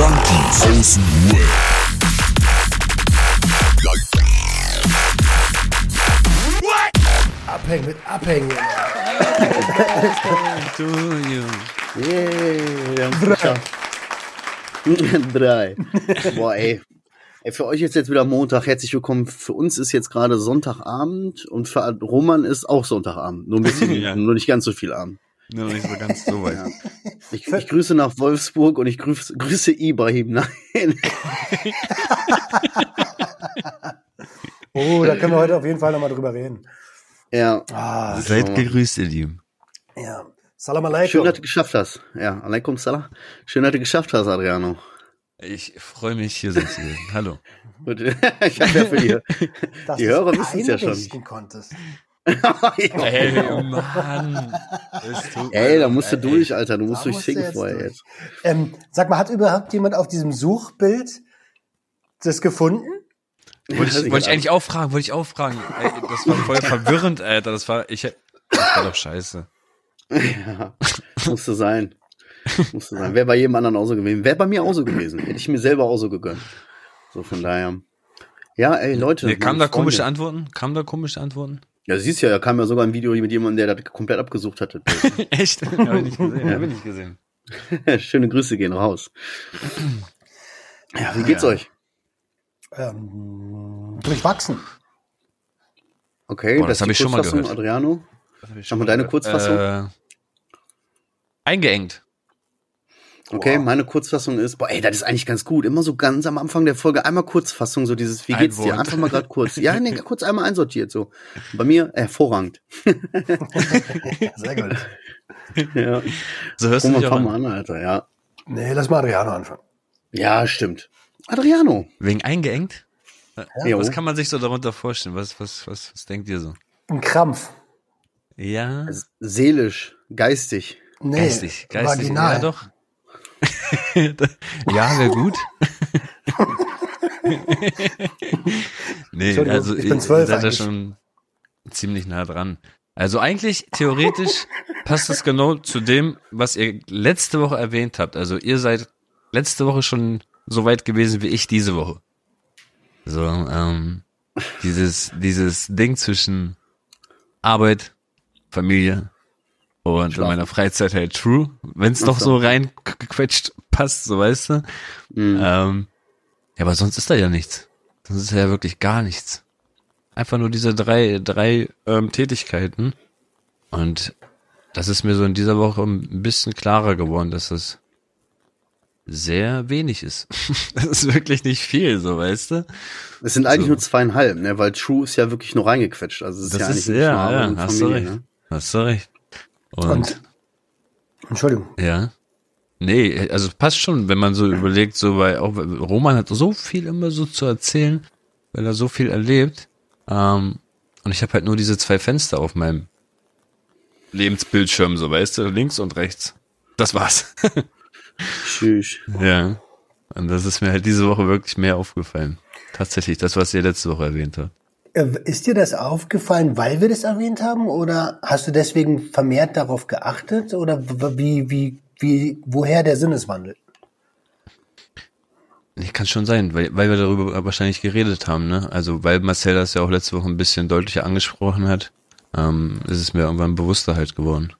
Junkies aus dem Web. Abhängen mit Abhängen. Du, you. Yeah, wir geschafft. Drei. Boah, ey. Ey, für euch ist jetzt wieder Montag. Herzlich willkommen. Für uns ist jetzt gerade Sonntagabend und für Roman ist auch Sonntagabend. Nur ein bisschen, Ja. nur nicht ganz so viel Abend. Nur noch nicht so ganz so weit. Ich, ich grüße nach Wolfsburg und ich grüße, grüße Ibrahim. Nein. Oh, da können wir heute auf jeden Fall nochmal drüber reden. Ja. Ah, Seid gegrüßt, ihr Lieben. ja. Salam Schön, alaikum. dass du geschafft hast. Ja, alaikum salam. Schön, dass du geschafft hast, Adriano. Ich freue mich, hier sein zu dürfen. Hallo. Gut, ich habe ja für die, die Hörer wissen es ja schon. konntest. Ey, Mann. Tut mir Ey, da musst du ey. durch, Alter. Du musst durch Sing jetzt vorher durch. jetzt. Ähm, sag mal, hat überhaupt jemand auf diesem Suchbild das gefunden? Wollte ich, wollte ich eigentlich auch fragen, wollte ich auch fragen. Ey, das war voll verwirrend, Alter. Das war, ich, das war doch scheiße. Ja, musste sein. Musste sein. Wäre bei jedem anderen auch so gewesen. Wäre bei mir auch so gewesen. Hätte ich mir selber auch so gegönnt. So von daher. Ja, ey, Leute. Nee, kamen da komische. Antworten? Kamen da komische Antworten? Ja, siehst ja, da kam ja sogar ein Video mit jemandem, der das komplett abgesucht hatte. Echt? Hab ich nicht gesehen. Hab ich nicht gesehen. Schöne Grüße gehen raus. Ja, wie geht's Ja. euch? Ähm, durchwachsen. Okay, Boah, das ist hab die ich schon mal Kurzfassung, gehört. Adriano. Mal deine Kurzfassung. Äh, eingeengt. Okay, meine Kurzfassung ist, boah, ey, das ist eigentlich ganz gut. Immer so ganz am Anfang der Folge einmal Kurzfassung, so dieses, wie Ein geht's dir? Einfach mal gerade kurz. Ja, nee, kurz einmal einsortiert, so. Bei mir hervorragend. Sehr gut. Ja. So hörst du dich auch fang mal an. an, Alter, ja. Nee, lass mal Adriano anfangen. Ja, stimmt. Adriano. Wegen eingeengt? Ja, Was kann man sich so darunter vorstellen? Was, was, was, was denkt ihr so? Ein Krampf. Ja, Seelisch, geistig. Nee, geistig, geistig. vaginal. Ja, doch. Ja, wäre gut. nee, also ich bin zwölf seid ja eigentlich. schon ziemlich nah dran. Also eigentlich, theoretisch, passt das genau zu dem, was ihr letzte Woche erwähnt habt. Also ihr seid letzte Woche schon so weit gewesen wie ich diese Woche. So, ähm, dieses, dieses Ding zwischen Arbeit, Familie und in Schlafen. meiner Freizeit halt true, wenn es doch so so. reingequetscht passt, so weißt du. Mhm. Ähm, ja, aber sonst ist da ja nichts. Sonst ist ja wirklich gar nichts. Einfach nur diese drei, drei ähm, Tätigkeiten. Und das ist mir so in dieser Woche ein bisschen klarer geworden, dass das sehr wenig ist. das ist wirklich nicht viel, so weißt du. Es sind eigentlich so. nur zweieinhalb, ne, weil True ist ja wirklich nur reingequetscht. Also es ist Das ja ist, eigentlich ja, ja, hast du Familie, recht. ne? Hast du recht. Und, Und, Entschuldigung. ja. Nee, also passt schon, wenn man so überlegt, so weil auch Roman hat so viel immer so zu erzählen, weil er so viel erlebt. Ähm, und ich habe halt nur diese zwei Fenster auf meinem Lebensbildschirm, so weißt du, links und rechts. Das war's. Tschüss. ja. Und das ist mir halt diese Woche wirklich mehr aufgefallen. Tatsächlich, das, was ihr letzte Woche erwähnt habt. Äh, Ist dir das aufgefallen, weil wir das erwähnt haben? Oder hast du deswegen vermehrt darauf geachtet? Oder wie, wie, wie, woher der Sinneswandel? Nee, kann schon sein, weil, weil wir darüber wahrscheinlich geredet haben, ne? Also weil Marcel das ja auch letzte Woche ein bisschen deutlicher angesprochen hat, ähm, ist es mir irgendwann bewusster halt geworden.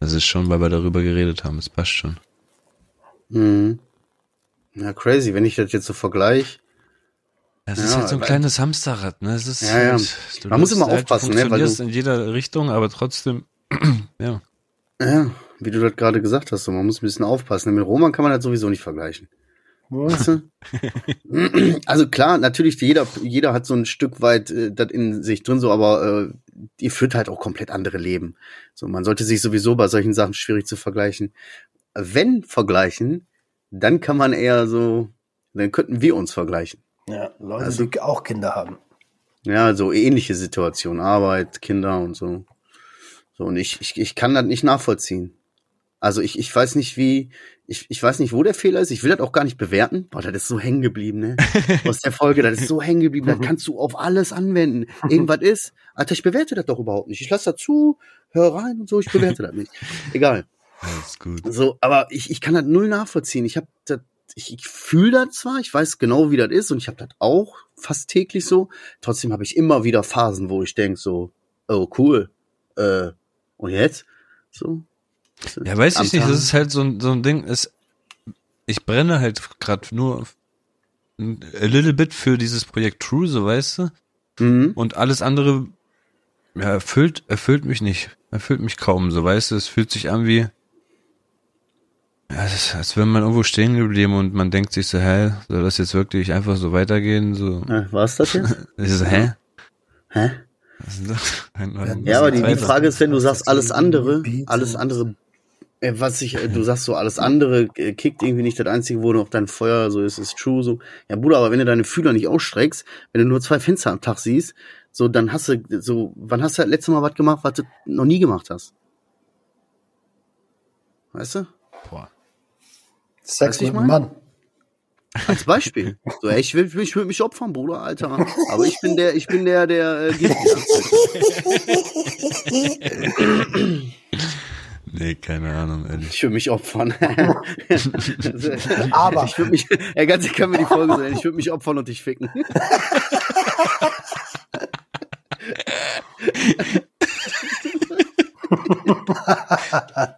Das ist schon, weil wir darüber geredet haben, es passt schon. Mhm. Ja, crazy, wenn ich das jetzt so vergleiche. Es ist Ja, halt so ein kleines Hamsterrad, ne? Es ist Ja, ja. halt, du Man muss immer halt, aufpassen, du ne, weil funktionierst du- in jeder Richtung, aber trotzdem, ja. Ja, wie du das gerade gesagt hast, so, man muss ein bisschen aufpassen. Mit Roman kann man das sowieso nicht vergleichen. Weißt du? also klar, natürlich, jeder, jeder hat so ein Stück weit äh, das in sich drin, so, aber äh, ihr führt halt auch komplett andere Leben. So, man sollte sich sowieso bei solchen Sachen schwierig zu vergleichen. Wenn vergleichen, dann kann man eher so, dann könnten wir uns vergleichen. Ja, Leute, Also- die auch Kinder haben. Ja, so ähnliche Situationen, Arbeit, Kinder und so. So, und ich, ich, ich kann das nicht nachvollziehen. Also ich, ich weiß nicht, wie, ich, ich weiß nicht, wo der Fehler ist. Ich will das auch gar nicht bewerten. Boah, das ist so hängen geblieben, ne? Aus der Folge, das ist so hängen geblieben, das kannst du auf alles anwenden. Irgendwas ist. Alter, ich bewerte das doch überhaupt nicht. Ich lasse das zu, hör rein und so, ich bewerte das nicht. Egal. Alles gut. So, aber ich, ich kann das null nachvollziehen. Ich habe das, ich, ich fühle das zwar, ich weiß genau, wie das ist und ich habe das auch fast täglich so. Trotzdem habe ich immer wieder Phasen, wo ich denk so, oh cool, äh, und jetzt? So. Ja, weiß ich nicht, Tag. das ist halt so ein, so ein Ding, ist, ich brenne halt gerade nur a little bit für dieses Projekt True, so weißt du, Mhm. und alles andere, ja, erfüllt, erfüllt mich nicht, erfüllt mich kaum, so weißt du, es fühlt sich an wie, ja, das ist, als wäre man irgendwo stehen geblieben und man denkt sich so, hä, soll das jetzt wirklich einfach so weitergehen, so, Äh, war's das jetzt? ich so, hä? Hä? Was ist das? Ein- ein- Ja, aber die, die. Frage ist, wenn du sagst, alles andere, alles andere, äh, was ich, äh, du sagst so, alles andere kickt irgendwie nicht, das Einzige, wo noch dein Feuer so ist, ist true, so. Ja, Bruder, aber wenn du deine Fühler nicht ausstreckst, wenn du nur zwei Fenster am Tag siehst, so, dann hast du, so, wann hast du das letzte Mal was gemacht, was du noch nie gemacht hast? Weißt du? Boah. Sex mit einem mein? Mann. Als Beispiel. So, ey, ich will, ich will mich opfern, Bruder, Alter. Aber ich bin der, ich bin der, der äh. Nee, keine Ahnung, ehrlich. Ich will mich opfern. Aber- ich würde mich, ja, ganz ehrlich, können wir die Folge sein. Ich würde mich opfern und dich ficken.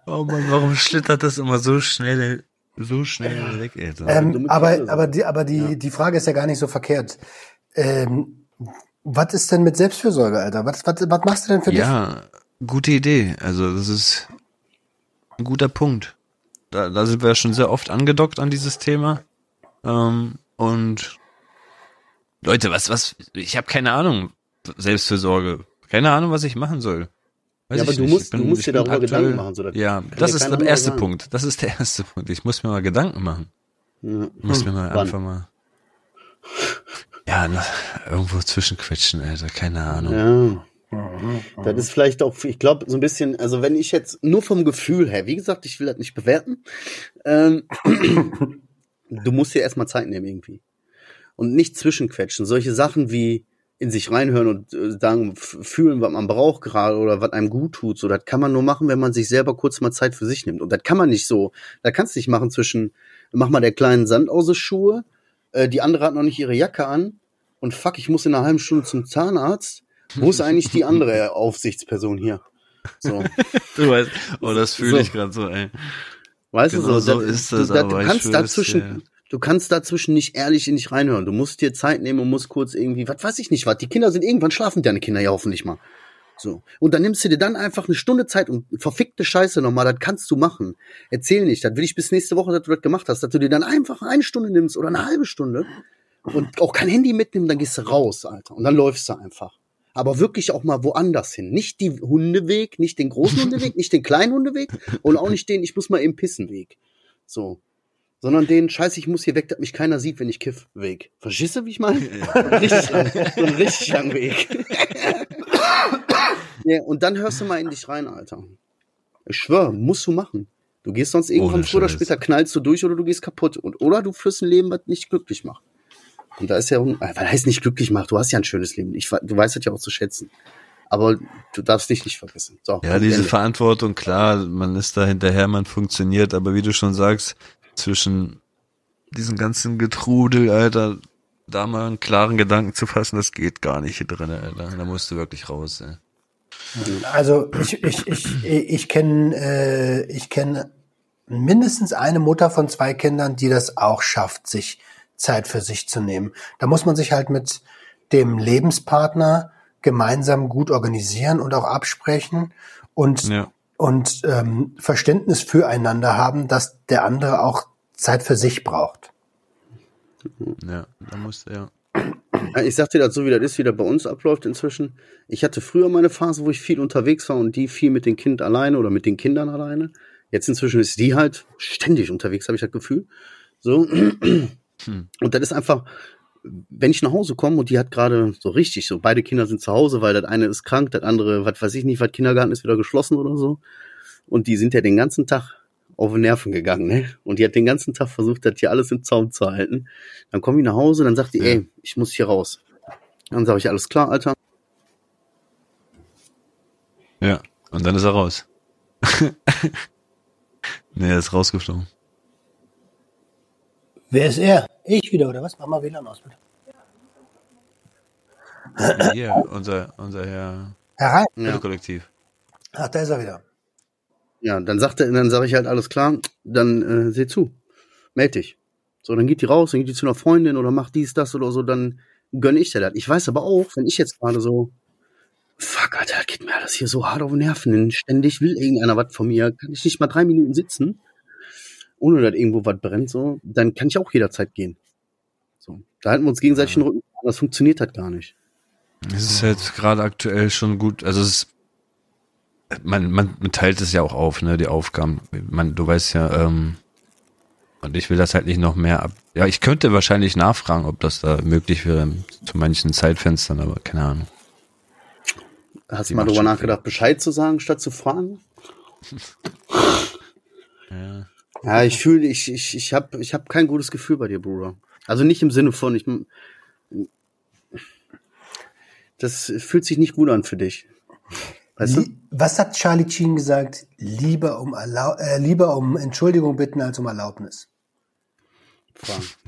Oh Mann, warum schlittert das immer so schnell, so schnell weg, Alter? Ähm, aber, aber die, aber die, die Frage ist ja gar nicht so verkehrt. Ähm, was ist denn mit Selbstfürsorge, Alter? Was, was, was machst du denn für dich? Ja, gute Idee. Also das ist ein guter Punkt. Da, da sind wir schon sehr oft angedockt an dieses Thema. Ähm, und Leute, was, was, ich habe keine Ahnung, Selbstfürsorge. Keine Ahnung, was ich machen soll. Ja, aber du nicht. musst- bin- du musst dir darüber aktuell- Gedanken machen, so, das ja, das ist der erste sagen. Punkt. Das ist der erste Punkt. Ich muss mir mal Gedanken machen. Ja. Ich muss mir mal Wann? einfach mal. Ja, na, irgendwo zwischenquetschen, Alter. Keine Ahnung. Ja. Das ist vielleicht auch, ich glaube, so ein bisschen, also wenn ich jetzt nur vom Gefühl her, wie gesagt, ich will das nicht bewerten, ähm, du musst dir erstmal Zeit nehmen irgendwie. Und nicht zwischenquetschen. Solche Sachen wie in sich reinhören und äh, sagen, fühlen, was man braucht gerade oder was einem gut tut, so, das kann man nur machen, wenn man sich selber kurz mal Zeit für sich nimmt. Und das kann man nicht so, da kannst du nicht machen zwischen, mach mal der kleinen Sand aus den Schuhe, äh, die andere hat noch nicht ihre Jacke an und fuck, ich muss in einer halben Stunde zum Zahnarzt. Wo ist eigentlich die andere Aufsichtsperson hier? So, Du weißt, oh, das fühle So. ich gerade so, ey. weißt Genau du so, so da- ist das, du, da, aber du kannst dazwischen, dir. Du kannst dazwischen nicht ehrlich in dich reinhören. Du musst dir Zeit nehmen und musst kurz irgendwie, was weiß ich nicht, was. Die Kinder sind irgendwann schlafen deine Kinder ja hoffentlich mal. So. Und dann nimmst du dir dann einfach eine Stunde Zeit und verfickte Scheiße nochmal, das kannst du machen. Erzähl nicht, das will ich bis nächste Woche, dass du das gemacht hast, dass du dir dann einfach eine Stunde nimmst oder eine halbe Stunde und auch kein Handy mitnehmen, dann gehst du raus, Alter. Und dann läufst du einfach. Aber wirklich auch mal woanders hin. Nicht die Hundeweg, nicht den großen Hundeweg, nicht den kleinen Hundeweg und auch nicht den, ich muss mal eben pissen Weg. So. Sondern den, scheiße, ich muss hier weg, dass mich keiner sieht, wenn ich kiff, Weg. Verstehst du, wie ich meine? Richtig lang, so ein richtig langen Weg. ja, und dann hörst du mal in dich rein, Alter. Ich schwör, musst du machen. Du gehst sonst irgendwann früher oder später knallst du durch oder du gehst kaputt. Und, oder du führst ein Leben, was nicht glücklich macht. Und da ist ja, äh, was heißt nicht glücklich macht? Du hast ja ein schönes Leben. Ich, du weißt das ja auch zu schätzen. Aber du darfst dich nicht vergessen. So, Ja, diese Ende. Verantwortung, klar, man ist da hinterher, man funktioniert, aber wie du schon sagst, zwischen diesen ganzen Getrudel, Alter, da mal einen klaren Gedanken zu fassen, das geht gar nicht hier drin, Alter. Da musst du wirklich raus, ey. Also ich, ich, ich, ich kenne äh, ich mindestens eine Mutter von zwei Kindern, die das auch schafft, sich Zeit für sich zu nehmen. Da muss man sich halt mit dem Lebenspartner gemeinsam gut organisieren und auch absprechen und, Ja. und ähm, Verständnis füreinander haben, dass der andere auch Zeit für sich braucht. Ja, da musst du, ja. Ja, Ich sag dir das so, wie das ist, wie das bei uns abläuft inzwischen. Ich hatte früher meine Phase, wo ich viel unterwegs war und die viel mit dem Kind alleine oder mit den Kindern alleine. Jetzt inzwischen ist die halt ständig unterwegs, habe ich das Gefühl. So. Und das ist einfach, wenn ich nach Hause komme und die hat gerade so richtig, so beide Kinder sind zu Hause, weil das eine ist krank, das andere, was weiß ich nicht, was Kindergarten ist wieder geschlossen oder so. Und die sind ja den ganzen Tag auf den Nerven gegangen, ne? Und die hat den ganzen Tag versucht, das hier alles im Zaum zu halten. Dann komme ich nach Hause, dann sagt die, Ja. ey, ich muss hier raus. Dann sage ich, alles klar, Alter. Ja. Und dann ist er raus. nee, er ist rausgeflogen. Wer ist er? Ich wieder, oder was? Mach mal WLAN aus, bitte. Hier, unser, unser Herr. Ja. Kollektiv. Ach, da ist er wieder. Ja, dann sagt er, dann sage ich halt alles klar, dann äh, seh zu, meld dich. So, dann geht die raus, dann geht die zu einer Freundin oder macht dies, das oder so, dann gönn ich dir das. Ich weiß aber auch, wenn ich jetzt gerade so, fuck, Alter, geht mir alles hier so hart auf den Nerven, denn ständig will irgendeiner was von mir, kann ich nicht mal drei Minuten sitzen, ohne dass irgendwo was brennt, so, dann kann ich auch jederzeit gehen. So, da halten wir uns gegenseitig den Rücken, das funktioniert halt gar nicht. Es ist halt gerade aktuell schon gut, also es ist, man, man, man teilt es ja auch auf, ne, die Aufgaben. Man, du weißt ja, ähm, und ich will das halt nicht noch mehr ab. Ja, ich könnte wahrscheinlich nachfragen, ob das da möglich wäre zu manchen Zeitfenstern, aber keine Ahnung. Hast du mal drüber nachgedacht, Bescheid zu sagen, statt zu fragen? Ja. Ja, ich fühle, ich, ich, ich habe ich hab kein gutes Gefühl bei dir, Bruder. Also nicht im Sinne von, ich. Das fühlt sich nicht gut an für dich. Weißt du? Was hat Charlie Sheen gesagt? Lieber um, Erlau äh, lieber um Entschuldigung bitten als um Erlaubnis.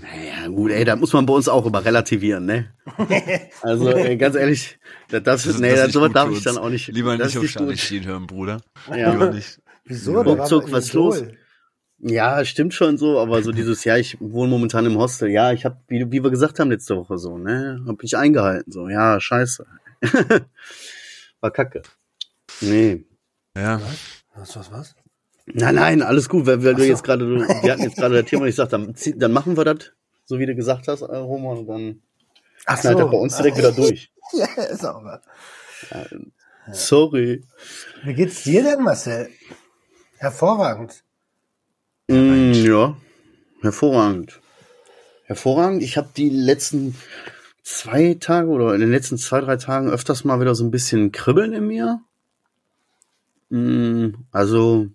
Naja, gut, ey, da muss man bei uns auch immer relativieren, ne? Also, ey, ganz ehrlich, das, das, Das ist- nee, das ist das, sowas darf ich dann auch nicht. Lieber nicht auf ist Charlie. Sheen hören, Bruder. Ja. Lieber nicht. Wieso? Ruckzuck, was Idol. los? Ja, stimmt schon so, aber so dieses, ja, ich wohne momentan im Hostel. Ja, ich habe, wie, wie wir gesagt haben letzte Woche so, ne, hab ich eingehalten, so, ja, scheiße. War kacke. Nee. Ja. Was, was, was? Nein, nein, alles gut, weil, weil du so. jetzt gerade, du- wir hatten jetzt gerade das Thema, ich sag, dann, dann machen wir das, so wie du gesagt hast, äh, Roman, und dann Ach knallt das bei uns direkt wieder durch. Ja, ist auch was. Sorry. Wie geht's dir denn, Marcel? Hervorragend. Mm, ja, hervorragend. Hervorragend. Ich habe die letzten zwei Tage oder in den letzten zwei, drei Tagen öfters mal wieder so ein bisschen Kribbeln in mir. Mm, also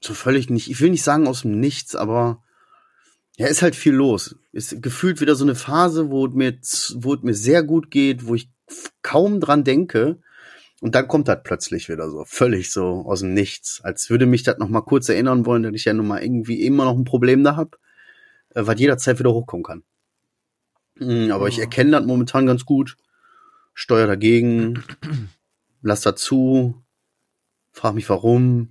so völlig nicht, ich will nicht sagen aus dem Nichts, aber ja, ist halt viel los. Ist gefühlt wieder so eine Phase, wo es mir, wo es mir sehr gut geht, wo ich kaum dran denke. Und dann kommt das plötzlich wieder so, völlig so aus dem Nichts. Als würde mich das noch mal kurz erinnern wollen, dass ich ja nun mal irgendwie immer noch ein Problem da hab, äh, was jederzeit wieder hochkommen kann. Mm, Aber ich erkenne das momentan ganz gut, steuer dagegen, lass dazu, frag mich warum.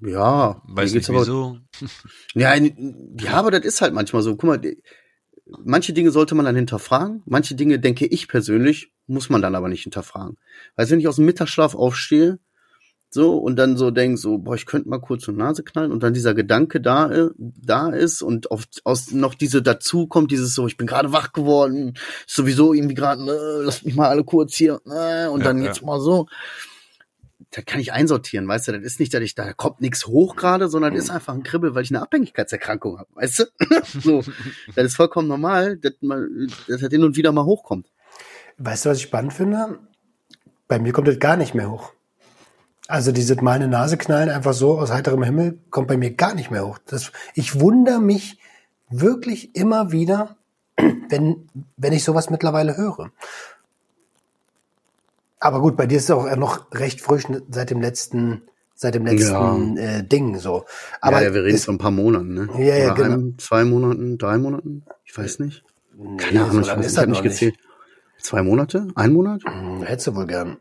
Ja, Weiß nicht aber- wieso. ja, ja, aber das ist halt manchmal so. Guck mal, manche Dinge sollte man dann hinterfragen. Manche Dinge, denke ich persönlich, muss man dann aber nicht hinterfragen. Weil wenn ich aus dem Mittagsschlaf aufstehe, so, und dann so denk so, boah, ich könnte mal kurz zur Nase knallen und dann dieser Gedanke da, äh, da ist und auf, aus noch diese dazu kommt dieses so, ich bin gerade wach geworden, sowieso irgendwie gerade, äh, lass mich mal alle kurz hier, äh, und Ja, dann ja. jetzt mal so. Da kann ich einsortieren, weißt du, das ist nicht, dass ich, da kommt nichts hoch gerade, sondern das ist einfach ein Kribbel, weil ich eine Abhängigkeitserkrankung habe, weißt du? so, das ist vollkommen normal, dass, man, dass das hin und wieder mal hochkommt. Weißt du, was ich spannend finde? Bei mir kommt das gar nicht mehr hoch. Also dieses mal eine Nase knallen einfach so aus heiterem Himmel kommt bei mir gar nicht mehr hoch. Das, ich wundere mich wirklich immer wieder, wenn, wenn ich sowas mittlerweile höre. Aber gut, bei dir ist es auch noch recht frisch seit dem letzten, seit dem letzten äh, Ding so. Aber Aber ja, wir reden von ein paar Monaten, ne? Ja, ja, Oder genau. einem, zwei Monaten, drei Monaten? Ich weiß nicht. nee, Keine Ahnung, so ich, weiß, ist ich das habe nicht gezählt. Zwei Monate? Ein Monat? Hm, Hättest du wohl gern.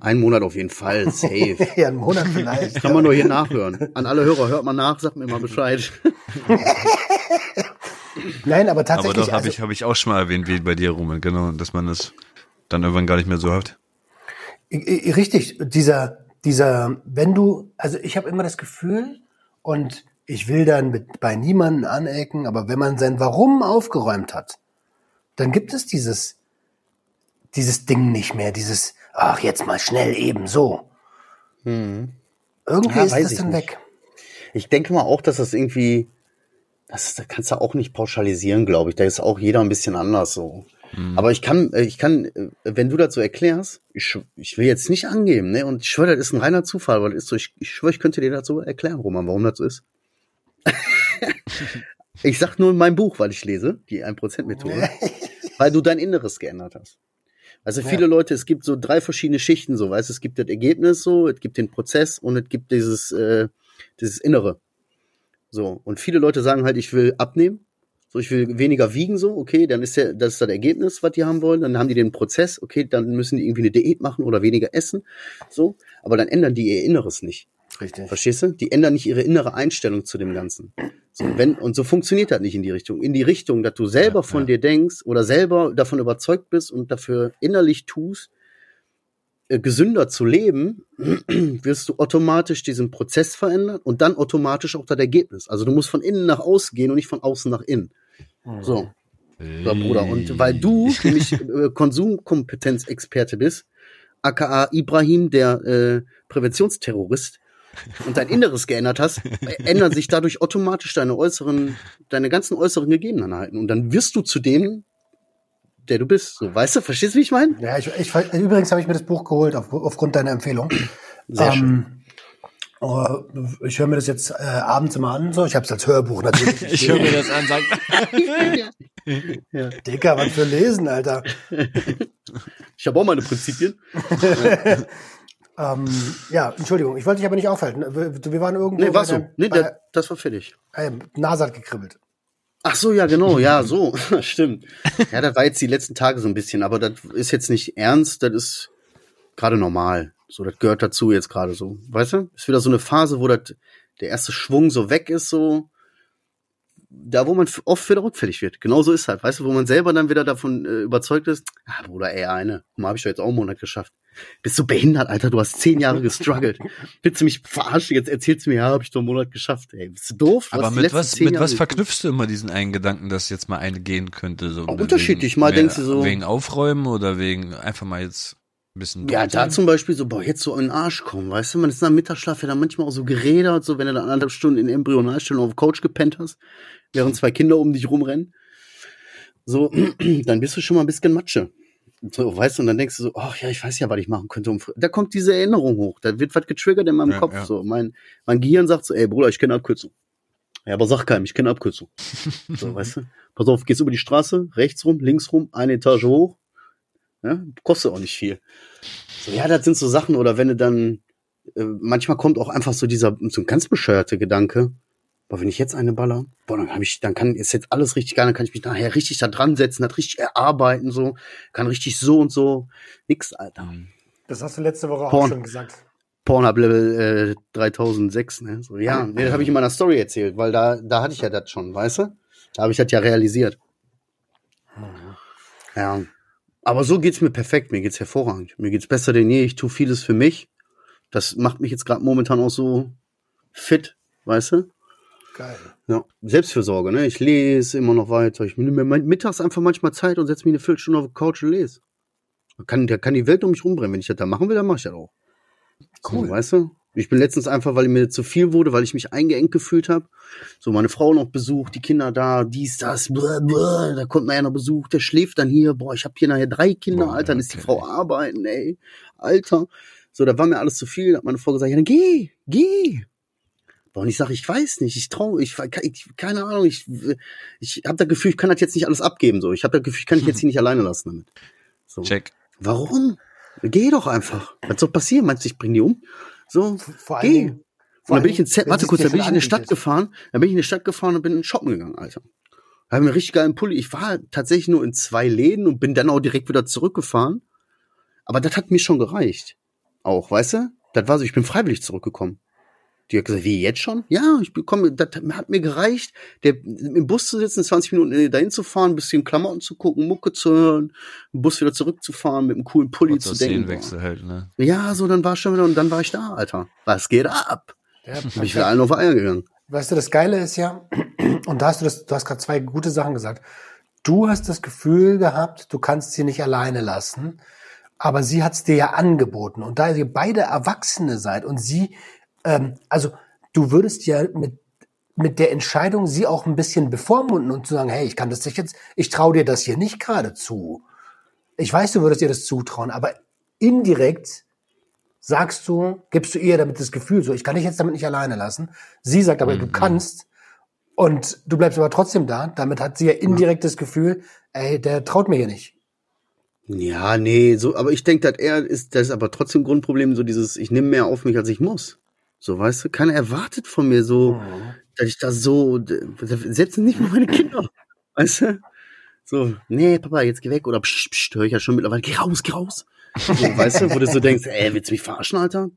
Ein Monat auf jeden Fall, safe. Ja, einen Monat vielleicht. Kann man nur hier nachhören. An alle Hörer, hört mal nach, sagt mir mal Bescheid. Nein, aber Aber tatsächlich. doch, habe also- ich, hab ich auch schon mal erwähnt, wie bei dir, Roman, genau, dass man das dann irgendwann gar nicht mehr so hat. Richtig, dieser, dieser, wenn du, also ich habe immer das Gefühl, und ich will dann mit, bei niemanden anecken, aber wenn man sein Warum aufgeräumt hat, dann gibt es dieses, dieses Ding nicht mehr, dieses, ach, jetzt mal schnell eben so. Irgendwie Ja, ist das dann nicht. weg. Ich denke mal auch, dass das irgendwie, das, das kannst du auch nicht pauschalisieren, glaube ich. Da ist auch jeder ein bisschen anders so. Aber ich kann, äh, ich kann, äh, wenn du so erklärst, ich, ich will jetzt nicht angeben, ne? Und ich schwöre, das ist ein reiner Zufall, weil das ist so, ich, ich schwöre, ich könnte dir so erklären, Roman, warum das so ist. ich sag nur in meinem Buch, weil ich lese, die 1%-Methode, weil du dein Inneres geändert hast. Also viele Leute, es gibt so drei verschiedene Schichten, so, weißt du, es gibt das Ergebnis so, es gibt den Prozess und es gibt dieses, äh, dieses Innere. So. Und viele Leute sagen halt, ich will abnehmen. So, ich will weniger wiegen, so, okay, dann ist ja, das ist das Ergebnis, was die haben wollen. Dann haben die den Prozess, okay, dann müssen die irgendwie eine Diät machen oder weniger essen. So. Aber dann ändern die ihr Inneres nicht. Richtig. Verstehst du? Die ändern nicht ihre innere Einstellung zu dem Ganzen. So, wenn, und so funktioniert das nicht in die Richtung. In die Richtung, dass du selber Ja, von ja. dir denkst oder selber davon überzeugt bist und dafür innerlich tust, äh, gesünder zu leben, wirst du automatisch diesen Prozess verändern und dann automatisch auch das Ergebnis. Also du musst von innen nach außen gehen und nicht von außen nach innen. So, ja, Bruder. Und weil du nämlich äh, Konsumkompetenzexperte bist, aka Ibrahim, der äh, Präventionsterrorist, und dein Inneres geändert hast, ändern sich dadurch automatisch deine äußeren, deine ganzen äußeren Gegebenheiten. Und dann wirst du zu dem, der du bist. So, weißt du, verstehst du, wie ich meine? Ja, ich, ich, übrigens habe ich mir das Buch geholt auf, aufgrund deiner Empfehlung. Sehr schön. Ähm, oh, ich höre mir das jetzt äh, abends immer an. So, ich habe es als Hörbuch natürlich. Ich höre mir das an, sag, ja. Dicker, was für Lesen, Alter. Ich habe auch meine Prinzipien. Ähm, ja, Entschuldigung, ich wollte dich aber nicht aufhalten. Wir, wir waren irgendwo. Nee, war so. Nee, bei der, das war fertig. äh, Nase hat gekribbelt. Ach so, ja, genau, ja, so, stimmt. Ja, das war jetzt die letzten Tage so ein bisschen, aber das ist jetzt nicht ernst, das ist gerade normal. So, das gehört dazu jetzt gerade so. Weißt du? Ist wieder so eine Phase, wo das, der erste Schwung so weg ist, so. Da, wo man oft wieder rückfällig wird. Genauso ist halt, weißt du, wo man selber dann wieder davon äh, überzeugt ist, ah, Bruder, ey, eine, mal, hab ich doch jetzt auch einen Monat geschafft. Bist du behindert, Alter, du hast zehn Jahre gestruggelt. Willst du mich verarschen? Jetzt erzählst du mir, ja, hab ich doch einen Monat geschafft, ey. Bist du doof? Du aber mit was, mit Jahre was verknüpfst du immer diesen einen Gedanken, dass jetzt mal eine gehen könnte? So unterschiedlich. Mal wegen, denkst du so- Wegen Aufräumen oder wegen einfach mal jetzt bisschen. Ja, da zum Beispiel so, boah, jetzt so in den Arsch kommen, weißt du, man ist nach dem Mittagsschlaf ja dann manchmal auch so gerädert, so wenn du dann anderthalb Stunden in Embryonalstellung auf der Couch gepennt hast, während zwei Kinder um dich rumrennen. So, dann bist du schon mal ein bisschen Matsche. So, weißt du, und dann denkst du so, ach ja, ich weiß ja, was ich machen könnte. Da kommt diese Erinnerung hoch, da wird was getriggert in meinem Ja, Kopf. ja. So, mein, mein Gehirn sagt so, ey Bruder, ich kenne Abkürzung. Ja, aber sag keinem, ich kenne Abkürzung. So, weißt du? Pass auf, gehst über die Straße, rechts rum, links rum, eine Etage hoch. Ja, kostet auch nicht viel. So, ja, das sind so Sachen, oder wenn du dann, äh, manchmal kommt auch einfach so dieser, so ein ganz bescheuerte Gedanke, boah, wenn ich jetzt eine baller, boah, dann hab ich, dann kann, ist jetzt alles richtig geil, dann kann ich mich nachher richtig da dran setzen, das richtig erarbeiten, so, kann richtig so und so. Nix, Alter. Das hast du letzte Woche auch Porn. schon gesagt. Pornhub Level äh, 3006, ne? So, ja, nee, das habe ich in meiner Story erzählt, weil da, da hatte ich ja das schon, weißt du? Da habe ich das ja realisiert. Ja. Aber so geht's mir perfekt, mir geht's hervorragend. Mir geht's besser denn je. Ich tue vieles für mich. Das macht mich jetzt gerade momentan auch so fit, weißt du? Geil. Ja, Selbstfürsorge, ne? Ich lese immer noch weiter. Ich nehme mir mittags einfach manchmal Zeit und setze mich eine Viertelstunde auf die Couch und lese. Da kann, da kann die Welt um mich rumbrennen. Wenn ich das da machen will, dann mache ich das auch. Cool. So, weißt du? Ich bin letztens einfach, weil mir zu viel wurde, weil ich mich eingeengt gefühlt habe. So, meine Frau noch besucht, die Kinder da, dies, das, blah, blah, da kommt nachher noch Besuch, der schläft dann hier. Boah, ich habe hier nachher drei Kinder, Boah, Alter, dann ist die okay. Frau arbeiten, ey. Alter. So, da war mir alles zu viel. Da hat meine Frau gesagt, ja, dann geh, geh. Boah, und ich sage, ich weiß nicht, ich traue, ich, ich keine Ahnung, ich, ich habe das Gefühl, ich kann das jetzt nicht alles abgeben. So, ich habe das Gefühl, ich kann dich jetzt hier nicht alleine lassen damit. So. Check. Warum? Geh doch einfach. Was soll passieren? Meinst du, ich bring die um? So, Vor allen. Und dann bin ich in wenn warte kurz, dann bin ich in die Stadt gefahren, dann bin ich in die Stadt gefahren und bin in den Shoppen gegangen, Alter. Da habe ich mir richtig geilen Pulli. Ich war tatsächlich nur in zwei Läden und bin dann auch direkt wieder zurückgefahren. Aber das hat mir schon gereicht. Auch, weißt du? Das war so, ich bin freiwillig zurückgekommen. Die hat gesagt, wie jetzt schon? Ja, ich bekomme, das hat mir gereicht, der, im Bus zu sitzen, 20 Minuten äh, dahin zu fahren, ein bisschen Klamotten zu gucken, Mucke zu hören, im Bus wieder zurückzufahren, mit einem coolen Pulli zu denken. Halt, ne? Ja, so, dann war ich schon wieder und dann war ich da, Alter. Was geht ab? Ja, Bin ich wieder allen auf Eier gegangen. Weißt du, das Geile ist ja, und da hast du das, du hast gerade zwei gute Sachen gesagt. Du hast das Gefühl gehabt, du kannst sie nicht alleine lassen, aber sie hat es dir ja angeboten. Und da ihr beide Erwachsene seid und sie, ähm, also du würdest ja mit mit der Entscheidung sie auch ein bisschen bevormunden und zu sagen, hey, ich kann das nicht jetzt, ich traue dir das hier nicht gerade zu. Ich weiß, du würdest ihr das zutrauen, aber indirekt sagst du, gibst du ihr damit das Gefühl, so, ich kann dich jetzt damit nicht alleine lassen. Sie sagt aber, du kannst und du bleibst aber trotzdem da. Damit hat sie ja indirekt das Gefühl, ey, der traut mir hier nicht. Ja, nee, so, aber ich denke, dass er ist, das ist aber trotzdem ein Grundproblem, so dieses, ich nehme mehr auf mich, als ich muss. So, weißt du, keiner erwartet von mir so dass ich da so, selbst nicht mal meine Kinder, weißt du? So, nee, Papa, jetzt geh weg oder psch, psch, höre ich ja schon mittlerweile, geh raus, geh raus. So, weißt du, wo du so denkst, ey, willst du mich verarschen, Alter?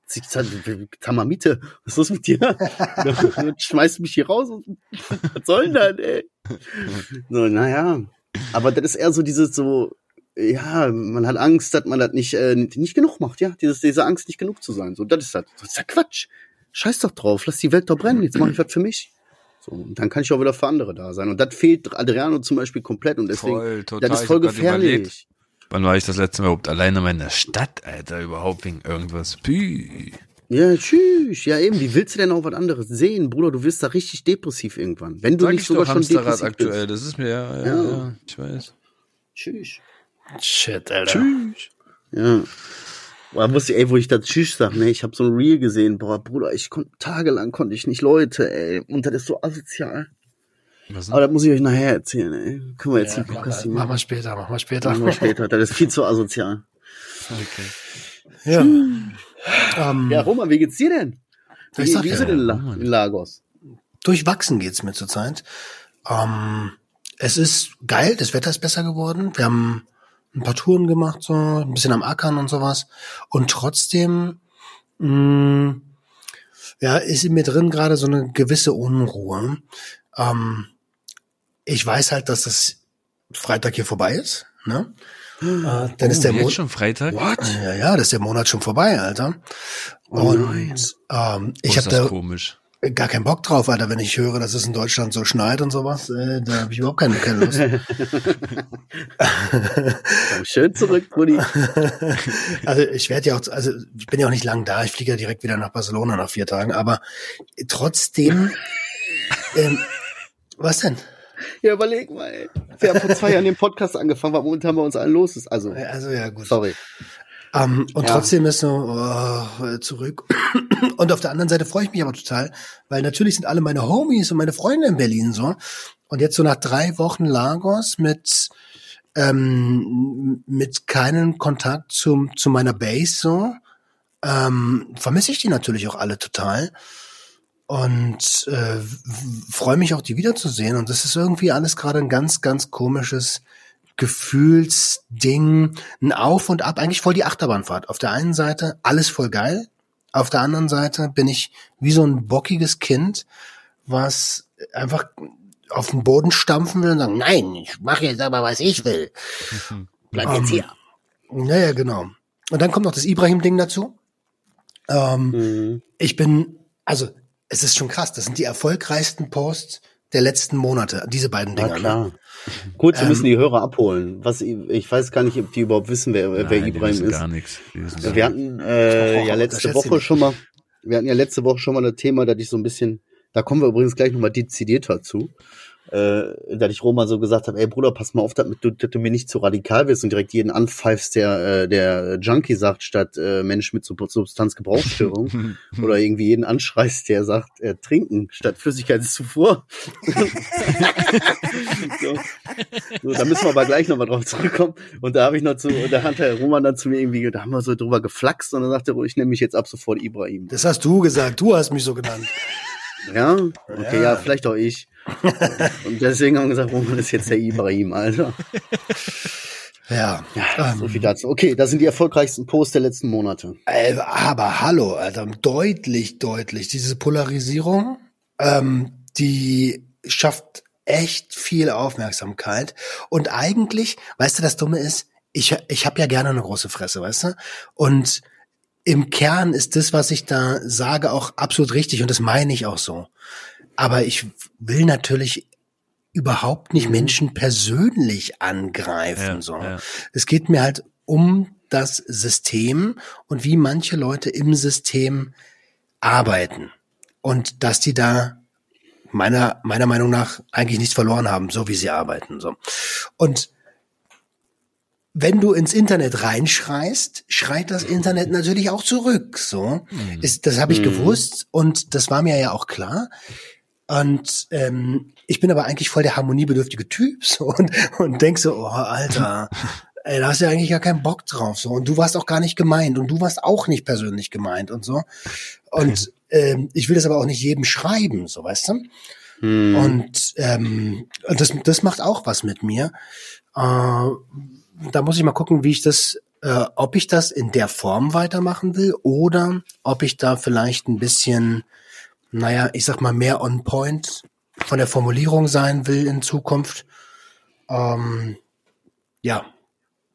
Tamamite, was ist los mit dir? Schmeißt mich hier raus. Was soll denn das, ey? So, naja. Aber das ist eher so dieses so, ja, man hat Angst, dass man das nicht, äh, nicht genug macht, ja. Dieses, diese Angst, nicht genug zu sein. So, das ist das. Das ist ja Quatsch. Scheiß doch drauf, lass die Welt doch brennen, jetzt mache ich was für mich. So, und dann kann ich auch wieder für andere da sein. Und das fehlt Adriano zum Beispiel komplett und deswegen, Voll, total. das ist voll gefährlich. überlegt. Wann war ich das letzte Mal überhaupt alleine mal in der Stadt, Alter, überhaupt wegen irgendwas? Pü. Ja, tschüss. Ja, eben, wie willst du denn auch was anderes sehen, Bruder? Du wirst da richtig depressiv irgendwann. Wenn du Sag nicht ich sogar doch schon Hamsterrad depressiv aktuell, bist. das ist mir ja, ja, Ja. ja, ich weiß. Tschüss. Shit, Alter. Tschüss. Ja. Boah, wusste ich, ey, wo ich da Tschüss sag, ne, ich habe so ein Reel gesehen, boah, Bruder, ich konnte tagelang konnte ich nicht Leute, ey, und das ist so asozial. Aber das muss ich euch nachher erzählen, ey. Können wir jetzt Ja, den Podcast mach, hier mach mal später, mach mal später. Machen wir später. Das ist viel zu asozial. Okay. Ja. Ähm, Ja, Roman, wie geht's dir denn? Wie, Ich sag wie ja, ist es denn in, La Roman. in Lagos? durchwachsen geht's mir zurzeit. Ähm, es ist geil, das Wetter ist besser geworden. Wir haben ein paar Touren gemacht, so ein bisschen am Ackern und sowas. Und trotzdem, mh, ja, ist in mir drin gerade so eine gewisse Unruhe. Ähm, ich weiß halt, dass das Freitag hier vorbei ist. Ne? Äh, dann ist der oh, Mon jetzt schon Freitag? What? ja, ja, das ist der Monat schon vorbei, Alter. Oh Und nein. ähm, Oh, ich habe das da komisch. Gar keinen Bock drauf, Alter, wenn ich höre, dass es in Deutschland so schneit und sowas. Äh, da habe ich überhaupt keine, keine Lust. Komm schön zurück, Brudi. also ich werde ja auch, also ich bin ja auch nicht lang da. Ich fliege ja direkt wieder nach Barcelona nach vier Tagen. Aber trotzdem, ähm, was denn? Ja, überleg mal, ey. Wir haben vor zwei Jahren den Podcast angefangen, was momentan bei uns allen los ist. Also, Also ja, gut. sorry. Ähm, und Ja. trotzdem ist so oh, zurück. Und auf der anderen Seite freue ich mich aber total, weil natürlich sind alle meine Homies und meine Freunde in Berlin so. Und jetzt so nach drei Wochen Lagos mit ähm, mit keinem Kontakt zum zu meiner Base so ähm, vermisse ich die natürlich auch alle total und äh, freue mich auch die wiederzusehen. Und das ist irgendwie alles gerade ein ganz ganz komisches Gefühlsding, ein Auf und Ab, eigentlich voll die Achterbahnfahrt. Auf der einen Seite alles voll geil, auf der anderen Seite bin ich wie so ein bockiges Kind, was einfach auf den Boden stampfen will und sagen, nein, ich mache jetzt aber, was ich will. Bleib jetzt hier. Naja, genau. Und dann kommt noch das Ibrahim-Ding dazu. Ähm, Mhm. ich bin, also es ist schon krass, das sind die erfolgreichsten Posts der letzten Monate, diese beiden Dinger. Ne? klar. Kurz, wir Ähm, müssen die Hörer abholen. Was, ich weiß gar nicht, ob die überhaupt wissen, wer, wer Nein, die Ibrahim ist. gar nichts. Wir hatten äh, Oh, ja letzte Woche schon mal, wir hatten ja letzte Woche schon mal das Thema, dass ich so ein bisschen, da kommen wir übrigens gleich nochmal dezidiert dazu, äh, dass ich Roman so gesagt habe, ey Bruder, pass mal auf, damit du, dass du mir nicht zu radikal wirst und direkt jeden anpfeifst, der, äh, der Junkie sagt, statt äh, Mensch mit Sub- Substanzgebrauchsstörung. Oder irgendwie jeden anschreist, der sagt, äh, trinken statt Flüssigkeitszufuhr. so. so, da müssen wir aber gleich nochmal drauf zurückkommen. Und da habe ich noch zu, da hat der Roman dann zu mir irgendwie, da haben wir so drüber geflaxt und dann sagte er, oh, ich nenne mich jetzt ab sofort Ibrahim. Das hast du gesagt, du hast mich so genannt. Ja, okay, ja, Ja. vielleicht auch ich. Und deswegen haben wir gesagt, Roman ist jetzt der Ibrahim, Alter. Ja. Ja, ähm, so viel dazu. Okay, das sind die erfolgreichsten Posts der letzten Monate. Äh, aber hallo, Alter, deutlich, deutlich. Diese Polarisierung, ähm, die schafft echt viel Aufmerksamkeit. Und eigentlich, weißt du, das Dumme ist, ich, ich habe ja gerne eine große Fresse, weißt du? Und im Kern ist das, was ich da sage, auch absolut richtig und das meine ich auch so. Aber ich will natürlich überhaupt nicht Menschen persönlich angreifen. Ja, so. ja. Es geht mir halt um das System und wie manche Leute im System arbeiten. Und dass die da meiner, meiner Meinung nach eigentlich nichts verloren haben, so wie sie arbeiten. So. Und wenn du ins Internet reinschreist, schreit das Internet natürlich auch zurück. So, ist, das habe ich Mhm. gewusst und das war mir ja auch klar. Und ähm, ich bin aber eigentlich voll der harmoniebedürftige Typ so, und und denk so, oh Alter, ey, da hast du ja eigentlich gar keinen Bock drauf, so. Und du warst auch gar nicht gemeint und du warst auch nicht persönlich gemeint und so. Und ähm, ich will das aber auch nicht jedem schreiben, so, weißt du? Hm. Und ähm, das, das macht auch was mit mir. Äh, da muss ich mal gucken, wie ich das, äh, ob ich das in der Form weitermachen will oder ob ich da vielleicht ein bisschen, naja, ich sag mal, mehr on point von der Formulierung sein will in Zukunft. Ähm, ja.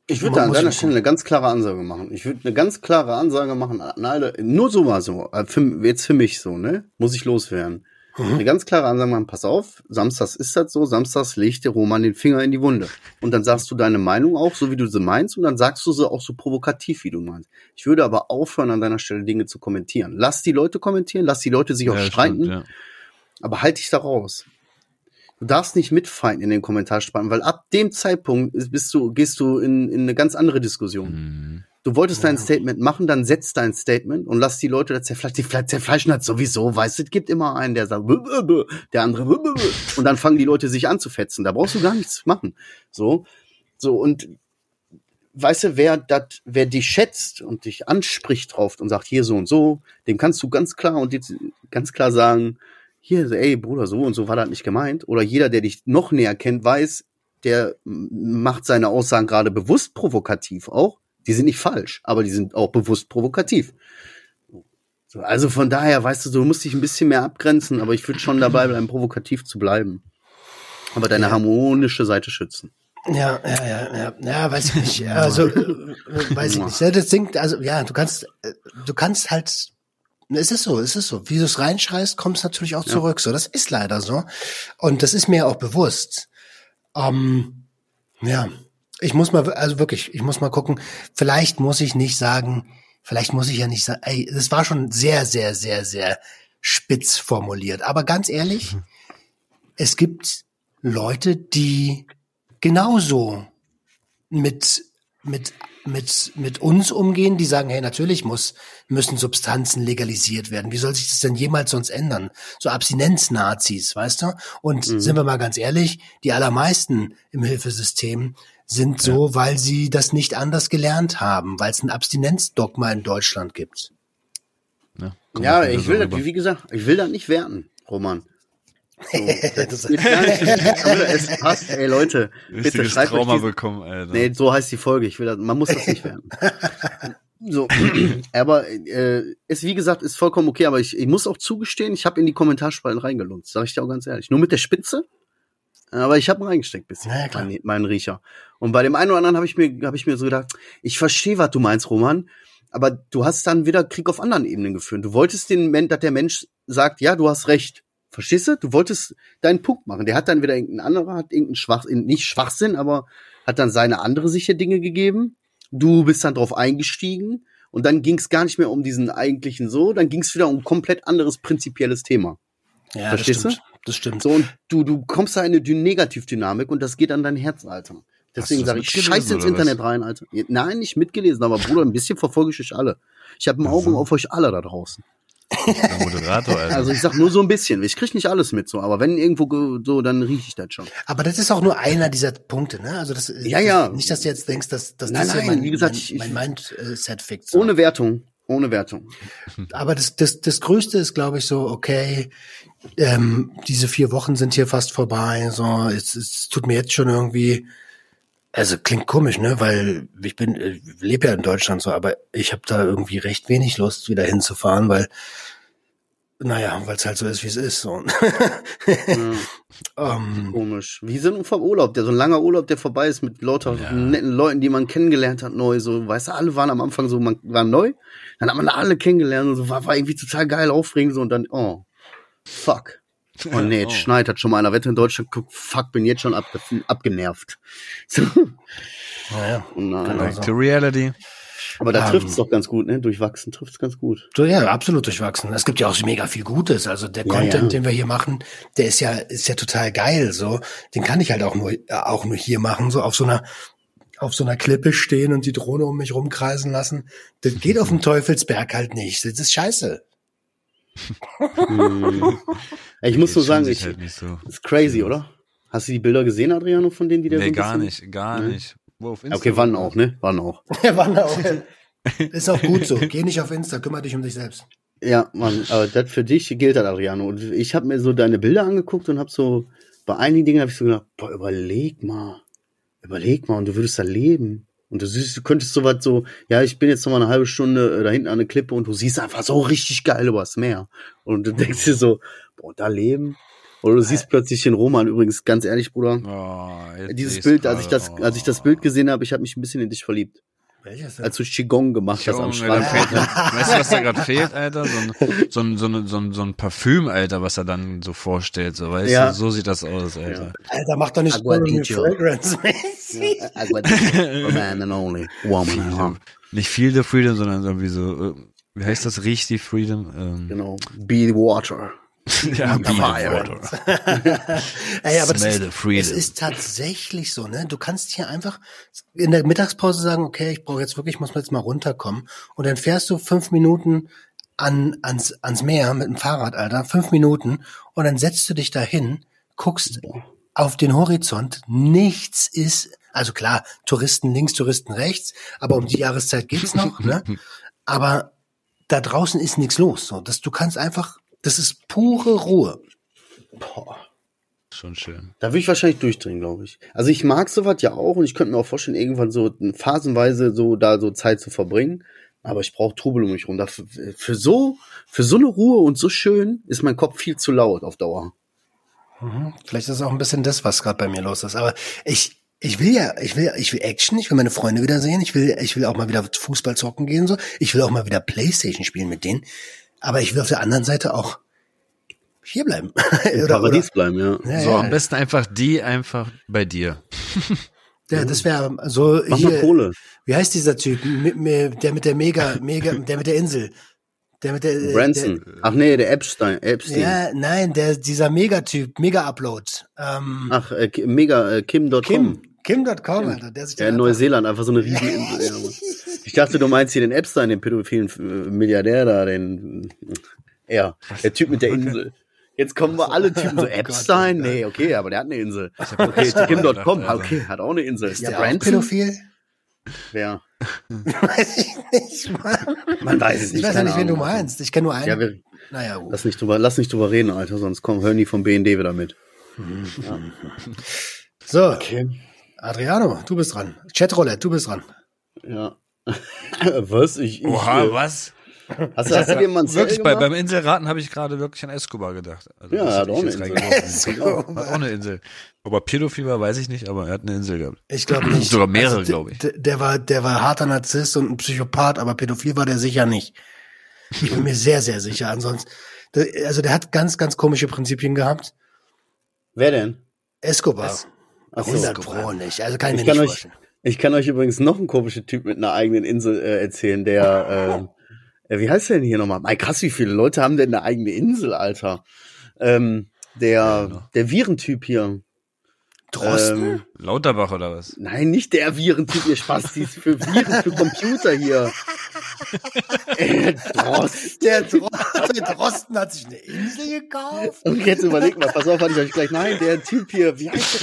Ich würde da an deiner Stelle eine ganz klare Ansage machen. Ich würde eine ganz klare Ansage machen an alle, nur so mal so, äh, für, jetzt für mich so, ne? Muss ich loswerden. Mhm. Eine ganz klare Ansage machen, pass auf, samstags ist das so, samstags legt der Roman den Finger in die Wunde. Und dann sagst du deine Meinung auch, so wie du sie meinst, und dann sagst du sie auch so provokativ, wie du meinst. Ich würde aber aufhören, an deiner Stelle Dinge zu kommentieren. Lass die Leute kommentieren, lass die Leute sich auch Ja, streiten, stimmt, ja. aber halt dich da raus. Du darfst nicht mitfeinden in den Kommentarspalten, weil ab dem Zeitpunkt ist- bist du, gehst du in, in eine ganz andere Diskussion. Mhm. Du wolltest dein Statement machen, dann setz dein Statement und lass die Leute da zerfleischen. Die Fle- zerfleischen das sowieso, weißt du, es gibt immer einen, der sagt, der andere, und dann fangen die Leute sich an zu fetzen. Da brauchst du gar nichts machen. So, so, und weißt du, wer dat, wer dich schätzt und dich anspricht drauf und sagt, hier so und so, dem kannst du ganz klar und jetzt ganz klar sagen, hier, ey, Bruder, so und so war das nicht gemeint. Oder jeder, der dich noch näher kennt, weiß, der macht seine Aussagen gerade bewusst provokativ auch. Die sind nicht falsch, aber die sind auch bewusst provokativ. So, also von daher, weißt du, du musst dich ein bisschen mehr abgrenzen, aber ich würde schon dabei bleiben, provokativ zu bleiben. Aber deine harmonische Seite schützen. Ja, ja, ja, ja, ja, weiß ich nicht. Also, äh, weiß ich nicht. Ja, Das Ding, also, ja, du kannst, äh, du kannst halt, es ist so, es ist so. Wie du es reinschreist, kommt es natürlich auch zurück. So, das ist leider so. Und das ist mir auch bewusst. Ähm, ja, ich muss mal, also wirklich, ich muss mal gucken. Vielleicht muss ich nicht sagen, vielleicht muss ich ja nicht sagen, ey, das war schon sehr, sehr, sehr, sehr spitz formuliert. Aber ganz ehrlich, es gibt Leute, die genauso mit, mit, mit, mit uns umgehen, die sagen, hey, natürlich muss, müssen Substanzen legalisiert werden. Wie soll sich das denn jemals sonst ändern? So Abstinenz-Nazis, weißt du? Und sind wir mal ganz ehrlich, die allermeisten im Hilfesystem sind so, weil sie das nicht anders gelernt haben, weil es ein Abstinenzdogma in Deutschland gibt. Ja, Ja, ich will so das, rüber. wie gesagt, ich will das nicht werten, Roman. So, das gar nicht. es passt, ey Leute, bitte schreibt euch Trauma diesen- bekommen, Alter. Nee, so heißt die Folge. Ich will das, man muss das nicht werden. So, aber äh, es wie gesagt ist vollkommen okay, aber ich, ich muss auch zugestehen, ich habe in die Kommentarspalten reingelunzt, sage ich dir auch ganz ehrlich. Nur mit der Spitze, aber ich habe reingesteckt bisschen, Ja, klar. meinen mein Riecher. Und bei dem einen oder anderen habe ich mir habe ich mir so gedacht, ich verstehe, was du meinst, Roman, aber du hast dann wieder Krieg auf anderen Ebenen geführt. Du wolltest den Mensch, dass der Mensch sagt, ja, du hast recht. Verstehst du? Du wolltest deinen Punkt machen. Der hat dann wieder irgendein anderer, hat irgendeinen Schwach, nicht Schwachsinn, aber hat dann seine andere Sicht der Dinge gegeben. Du bist dann drauf eingestiegen und dann ging es gar nicht mehr um diesen eigentlichen so, dann ging es wieder um ein komplett anderes prinzipielles Thema. Ja, Verstehst das stimmt. Das stimmt. So, und du, du kommst da in eine Negativdynamik und das geht an dein Herz, Alter. Deswegen du sage ich, scheiß ins Internet was? rein, Alter. Nein, nicht mitgelesen, aber Bruder, ein bisschen verfolge ich euch alle. Ich habe ein Auge so. auf euch alle da draußen. Der Moderator, Alter. Also ich sag nur so ein bisschen. Ich krieg nicht alles mit so, aber wenn irgendwo ge- so, dann rieche ich das schon. Aber das ist auch nur einer dieser Punkte, ne? Also das, Ja, ja. Das, nicht, dass du jetzt denkst, dass, dass Nein, das nein, mein, wie gesagt, mein, mein Mindset fickt. So. Ohne Wertung. Ohne Wertung. Aber das, das, das Größte ist, glaube ich, so, okay, ähm, diese vier Wochen sind hier fast vorbei. So, es, es tut mir jetzt schon irgendwie, also klingt komisch, ne? Weil ich bin, äh, lebe ja in Deutschland so, aber ich habe da irgendwie recht wenig Lust, wieder hinzufahren, weil, naja, weil es halt so ist, wie es ist. So. Ja, ähm, komisch. Wie ein vom Urlaub, der so ein langer Urlaub, der vorbei ist mit lauter Ja. netten Leuten, die man kennengelernt hat, neu. So, weißt du, alle waren am Anfang so, man war neu. Dann hat man alle kennengelernt und so, war, war irgendwie total geil, aufregend so und dann, oh, fuck. Oh nee, jetzt Oh. schneit, hat schon mal einer Wette in Deutschland geguckt, fuck, bin jetzt schon ab, abgenervt. So, naja, nein. Genau. Back to reality. Aber da Ähm, trifft's doch ganz gut, ne? Durchwachsen trifft's ganz gut. So, ja, absolut durchwachsen. Es gibt ja auch so mega viel Gutes. Also der Ja, Content, ja. den wir hier machen, der ist ja, ist ja total geil. So, den kann ich halt auch nur, äh, auch nur hier machen. So auf so einer, auf so einer Klippe stehen und die Drohne um mich rumkreisen lassen. Das geht auf dem Teufelsberg halt nicht. Das ist scheiße. Ich muss nur sagen, ich, halt nicht so. ist crazy, oder? Hast du die Bilder gesehen, Adriano, von denen, die der so Nee, ein gar nicht, gar Nee. nicht. Wo auf Okay, wann auch, ne? Wann auch. Wann auch. Ist auch gut so. Geh nicht auf Insta, kümmere dich um dich selbst. Ja, Mann, aber das für dich gilt das, Adriano. Und ich habe mir so deine Bilder angeguckt und habe so, bei einigen Dingen habe ich so gedacht, boah, überleg mal. Überleg mal, und du würdest da leben. Und du siehst, du könntest so was so, ja, ich bin jetzt noch mal eine halbe Stunde äh, da hinten an der Klippe und du siehst einfach so richtig geil übers Meer. Und du denkst dir so, boah, da leben. Oder du siehst plötzlich den Roman, übrigens, ganz ehrlich, Bruder. Oh, Dieses Bild, als ich gerade. das, als ich das Bild gesehen habe, ich habe mich ein bisschen in dich verliebt. Welches denn? Als du Qigong gemacht hast am Strand. fehlt, weißt du, was da gerade fehlt, Alter? So ein, so, ein, so, ein, so, ein, so ein Parfüm, Alter, was er dann so vorstellt, so, weißt Ja. du? So sieht das aus, Alter. Alter, mach doch nicht Aguadillo. Fragrance. Man and only woman. Freedom. Nicht Feel the Freedom, sondern irgendwie so, äh, wie heißt das richtig, Freedom? Ähm, Genau. Be the water. ja, be water. Ey, aber das Smell ist, the freedom. es ist tatsächlich so, ne? Du kannst hier einfach in der Mittagspause sagen, okay, ich brauche jetzt wirklich, ich muss jetzt mal runterkommen. Und dann fährst du fünf Minuten an, ans, ans Meer mit dem Fahrrad, Alter, fünf Minuten, und dann setzt du dich dahin, guckst auf den Horizont, nichts ist, also klar, Touristen links, Touristen rechts, aber um die Jahreszeit geht's noch, ne? Aber da draußen ist nichts los. So, dass du kannst einfach, das ist pure Ruhe. Boah. Schon schön. Da würde ich wahrscheinlich durchdrehen, glaube ich. Also ich mag sowas ja auch und ich könnte mir auch vorstellen, irgendwann so phasenweise so da so Zeit zu verbringen. Aber ich brauche Trubel um mich rum. Dafür, für so, für so eine Ruhe und so schön ist mein Kopf viel zu laut auf Dauer. Vielleicht ist es auch ein bisschen das, was gerade bei mir los ist. Aber ich, ich will ja, ich will, ich will Action, ich will meine Freunde wiedersehen, ich will, ich will auch mal wieder Fußball zocken gehen, so. Ich will auch mal wieder Playstation spielen mit denen. Aber ich will auf der anderen Seite auch hier bleiben. Im Paradies bleiben, ja. Ja, So, ja, am besten einfach die einfach bei dir. Ja, das wäre so Mach mal hier, Kohle. wie heißt dieser Typ, mit, mit, der mit der Mega, Mega, der mit der Insel, der mit der, Branson. Ach nee, der Epstein. Der, Epstein. ja, nein, der, dieser Megatyp, Mega-Upload, ähm, Ach, äh, mega, äh, Kim.com. Kim, Kim.com, Alter, der sich Ja, in da Neuseeland, einfach so eine Rieseninsel. ja, ich dachte, du meinst hier den Epstein, den pädophilen äh, Milliardär da, den, ja, der Typ mit der Insel. Jetzt kommen wir alle Typen so, Oh Epstein? oh Gott. Nee, okay, aber der hat eine Insel. Okay, Kim.com, gedacht, okay, hat auch eine Insel. ist der der Branson? pädophil? Wer? Weiß ich nicht, Mann. Man weiß es Ich nicht. weiß ja nicht, wen du meinst. Ich kenne nur einen. Ja, wir, naja, gut. lass nicht drüber, lass nicht drüber reden, Alter, sonst kommen, hören die vom BND wieder mit. So, Okay. Adriano, du bist dran. Chatroulette, du bist dran. Ja. Was? Ich, ich, Oha, äh, was? Hast, du- hast du dir mal ein Wirklich, bei, beim Inselraten habe ich gerade wirklich an Escobar gedacht. Also, Ja, er hat auch eine Insel. reingeworfen. Hat auch eine Insel. Aber Pädophil war, weiß ich nicht, aber er hat eine Insel gehabt. Ich glaube nicht. Sogar mehrere, Also, glaube ich. Der war, der war harter Narzisst und ein Psychopath, aber pädophil war der sicher nicht. Ich bin mir sehr, sehr sicher. Ansonsten, der- also der hat ganz, ganz komische Prinzipien gehabt. Wer denn? Escobar. Ach so. 100 Pro nicht. Also kann ich Ich mir kann, nicht euch, vorstellen. ich kann euch übrigens noch einen komischen Typ mit einer eigenen Insel äh, erzählen, der, äh, äh, wie heißt der denn hier nochmal? Mein krass, wie viele Leute haben denn eine eigene Insel, Alter? Ähm, der, der Virentyp hier. Drosten? Ähm, Lauterbach oder was? nein, nicht der Virentyp, ihr Spaß, die ist für Viren, für Computer hier. äh, Drost. Der, Dro der Drosten hat sich eine Insel gekauft. Und jetzt überlegt mal, pass auf, hatte ich euch gleich. Nein, der Typ hier, wie heißt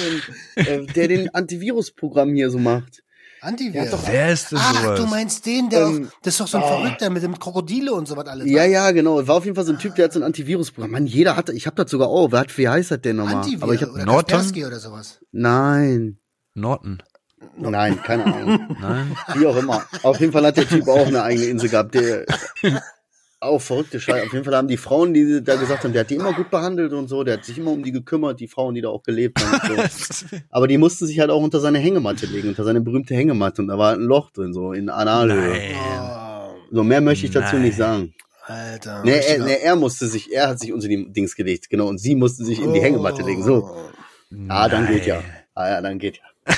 der denn? Äh, der den Antivirusprogramm hier so macht. Antivirus. Wer ist denn Ach, sowas? du meinst den, der Ähm, auch, das ist doch so ein Verrückter mit dem Krokodile und so was alles. Ja, ja, genau. War auf jeden Fall so ein Typ, der hat so ein Antivirusprogramm. Mann, jeder hat, ich hab das sogar auch. Wer hat, wie heißt das denn nochmal? Antivirus Aber ich hab, oder Norton? Kaspersky oder sowas. nein, Norton. nein, keine Ahnung. Nein? Wie auch immer. Auf jeden Fall hat der Typ auch eine eigene Insel gehabt. Der, auch verrückte Scheiße. Auf jeden Fall haben die Frauen, die da gesagt haben, der hat die immer gut behandelt und so. Der hat sich immer um die gekümmert, die Frauen, die da auch gelebt haben. Und so. Aber die mussten sich halt auch unter seine Hängematte legen, unter seine berühmte Hängematte. Und da war halt ein Loch drin, so in Analhöhe. Nein. Oh, So mehr möchte ich dazu Nein. nicht sagen. Alter. Nee, er, nee, er musste sich, er hat sich unter die Dings gelegt, genau, und sie musste sich in die Hängematte legen. So. Ah, dann geht ja. Ah ja, dann geht ja.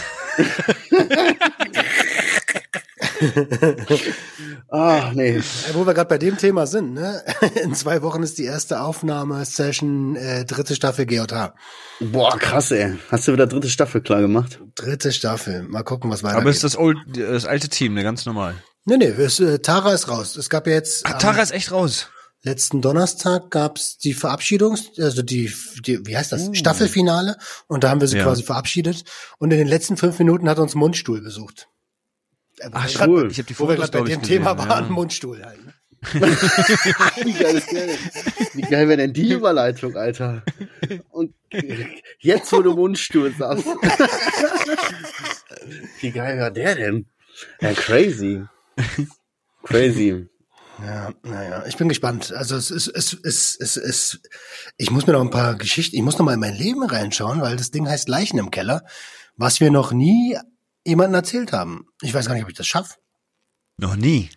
ah, nee. Wo wir gerade bei dem Thema sind, ne? In zwei Wochen ist die erste Aufnahmesession, äh, dritte Staffel GJH. Boah, krass, ey. Hast du wieder dritte Staffel klar gemacht? Dritte Staffel. Mal gucken, was weitergeht. Aber ist das, old, das alte Team, ne, ganz normal. nee, nee, es, äh, Tara ist raus. Es gab ja jetzt. Ah, ähm, Tara ist echt raus. Letzten Donnerstag gab's die Verabschiedungs, also die, die wie heißt das, Staffelfinale. Und da haben wir sie Ja. quasi verabschiedet. Und in den letzten fünf Minuten hat uns Mundstuhl besucht. Äh, Ach, cool. grad- Ich hab die Wo wir Fotos, bei dem Thema gesehen, waren, ja. Mundstuhl halt. Ne? Wie geil ist der denn? Wie geil wäre denn die Überleitung, Alter? Und jetzt, wo du Mundstuhl sagst. Wie geil war der denn? Ja, crazy. Crazy. Ja, naja, ich bin gespannt. Also es ist, es ist, es ist, ich muss mir noch ein paar Geschichten, ich muss noch mal in mein Leben reinschauen, weil das Ding heißt Leichen im Keller, was wir noch nie jemandem erzählt haben. Ich weiß gar nicht, ob ich das schaffe. Noch nie.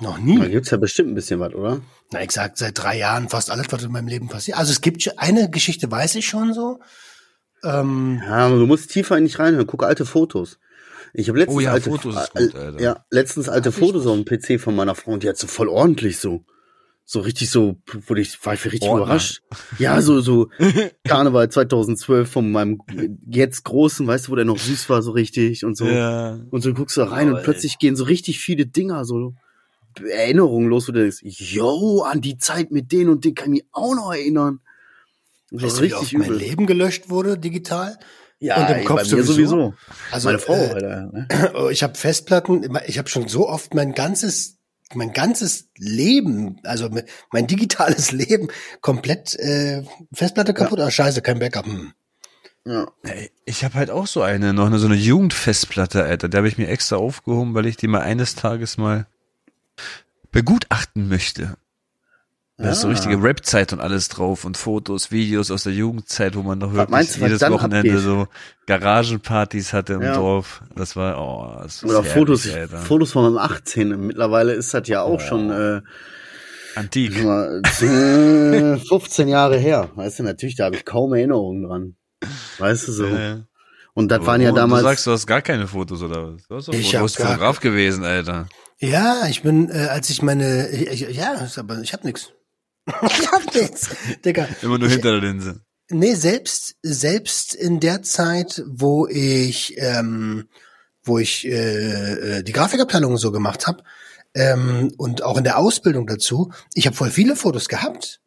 Noch Da nie. gibt's ja bestimmt ein bisschen was, oder? Na, ich sag seit drei Jahren fast alles, was in meinem Leben passiert. Also es gibt schon- eine Geschichte, weiß ich schon so. Ähm, Ja, aber du musst tiefer nicht reinhören. Guck alte Fotos. Ich habe letztens Oh ja, alte Fotos äh, gut. Ja, letztens alte Fotos auf dem PC von meiner Frau und die hat so voll ordentlich so. So richtig so, wurde ich, war ich richtig Ordner. überrascht. Ja, so, so Karneval 2012 von meinem jetzt Großen, weißt du, wo der noch süß war, so richtig und so. Ja. Und so guckst du da rein und Lol. plötzlich gehen so richtig viele Dinger, so Erinnerungen los, wo du denkst, yo, an die Zeit mit denen und den kann ich mich auch noch erinnern. Und so weißt du, wie oft mein Leben gelöscht wurde digital? Ja, und im ey, Kopf bei mir sowieso? sowieso. Also Meine Frau, äh, Alter. Ne? Oh, Ich habe Festplatten, ich habe schon so oft mein ganzes mein ganzes Leben, also me- mein digitales Leben komplett äh, Festplatte kaputt. Ah, scheiße, kein Backup. Hm. Ja. Ich habe halt auch so eine, noch eine, so eine Jugendfestplatte, Alter. Da habe ich mir extra aufgehoben, weil ich die mal eines Tages mal begutachten möchte. Da ist so Ah. richtige Rap-Zeit und alles drauf und Fotos, Videos aus der Jugendzeit, wo man noch wirklich meinst jedes Wochenende abgeht? so Garagenpartys hatte im Ja. Dorf. Das war, oh, das ist Oder herrlich, Fotos, Alter. Fotos von meinem 18. Mittlerweile ist das ja auch Oh. schon äh, Antik. sag mal, äh, 15 Jahre her. Weißt du, natürlich, da habe ich kaum Erinnerungen dran. Weißt du so. Äh, Und das waren ja damals. Du sagst, du hast gar keine Fotos oder was? Du hast doch Ich. Du bist Fotograf gewesen, Alter. Ja, ich bin, äh, als ich meine, ich, ich- ja, aber ich hab nix. ich hab nix, Digga. Immer nur hinter der Linse. Nee, selbst selbst in der Zeit, wo ich ähm, wo ich äh, äh, die Grafikabteilung so gemacht habe ähm, und auch in der Ausbildung dazu, ich habe voll viele Fotos gehabt,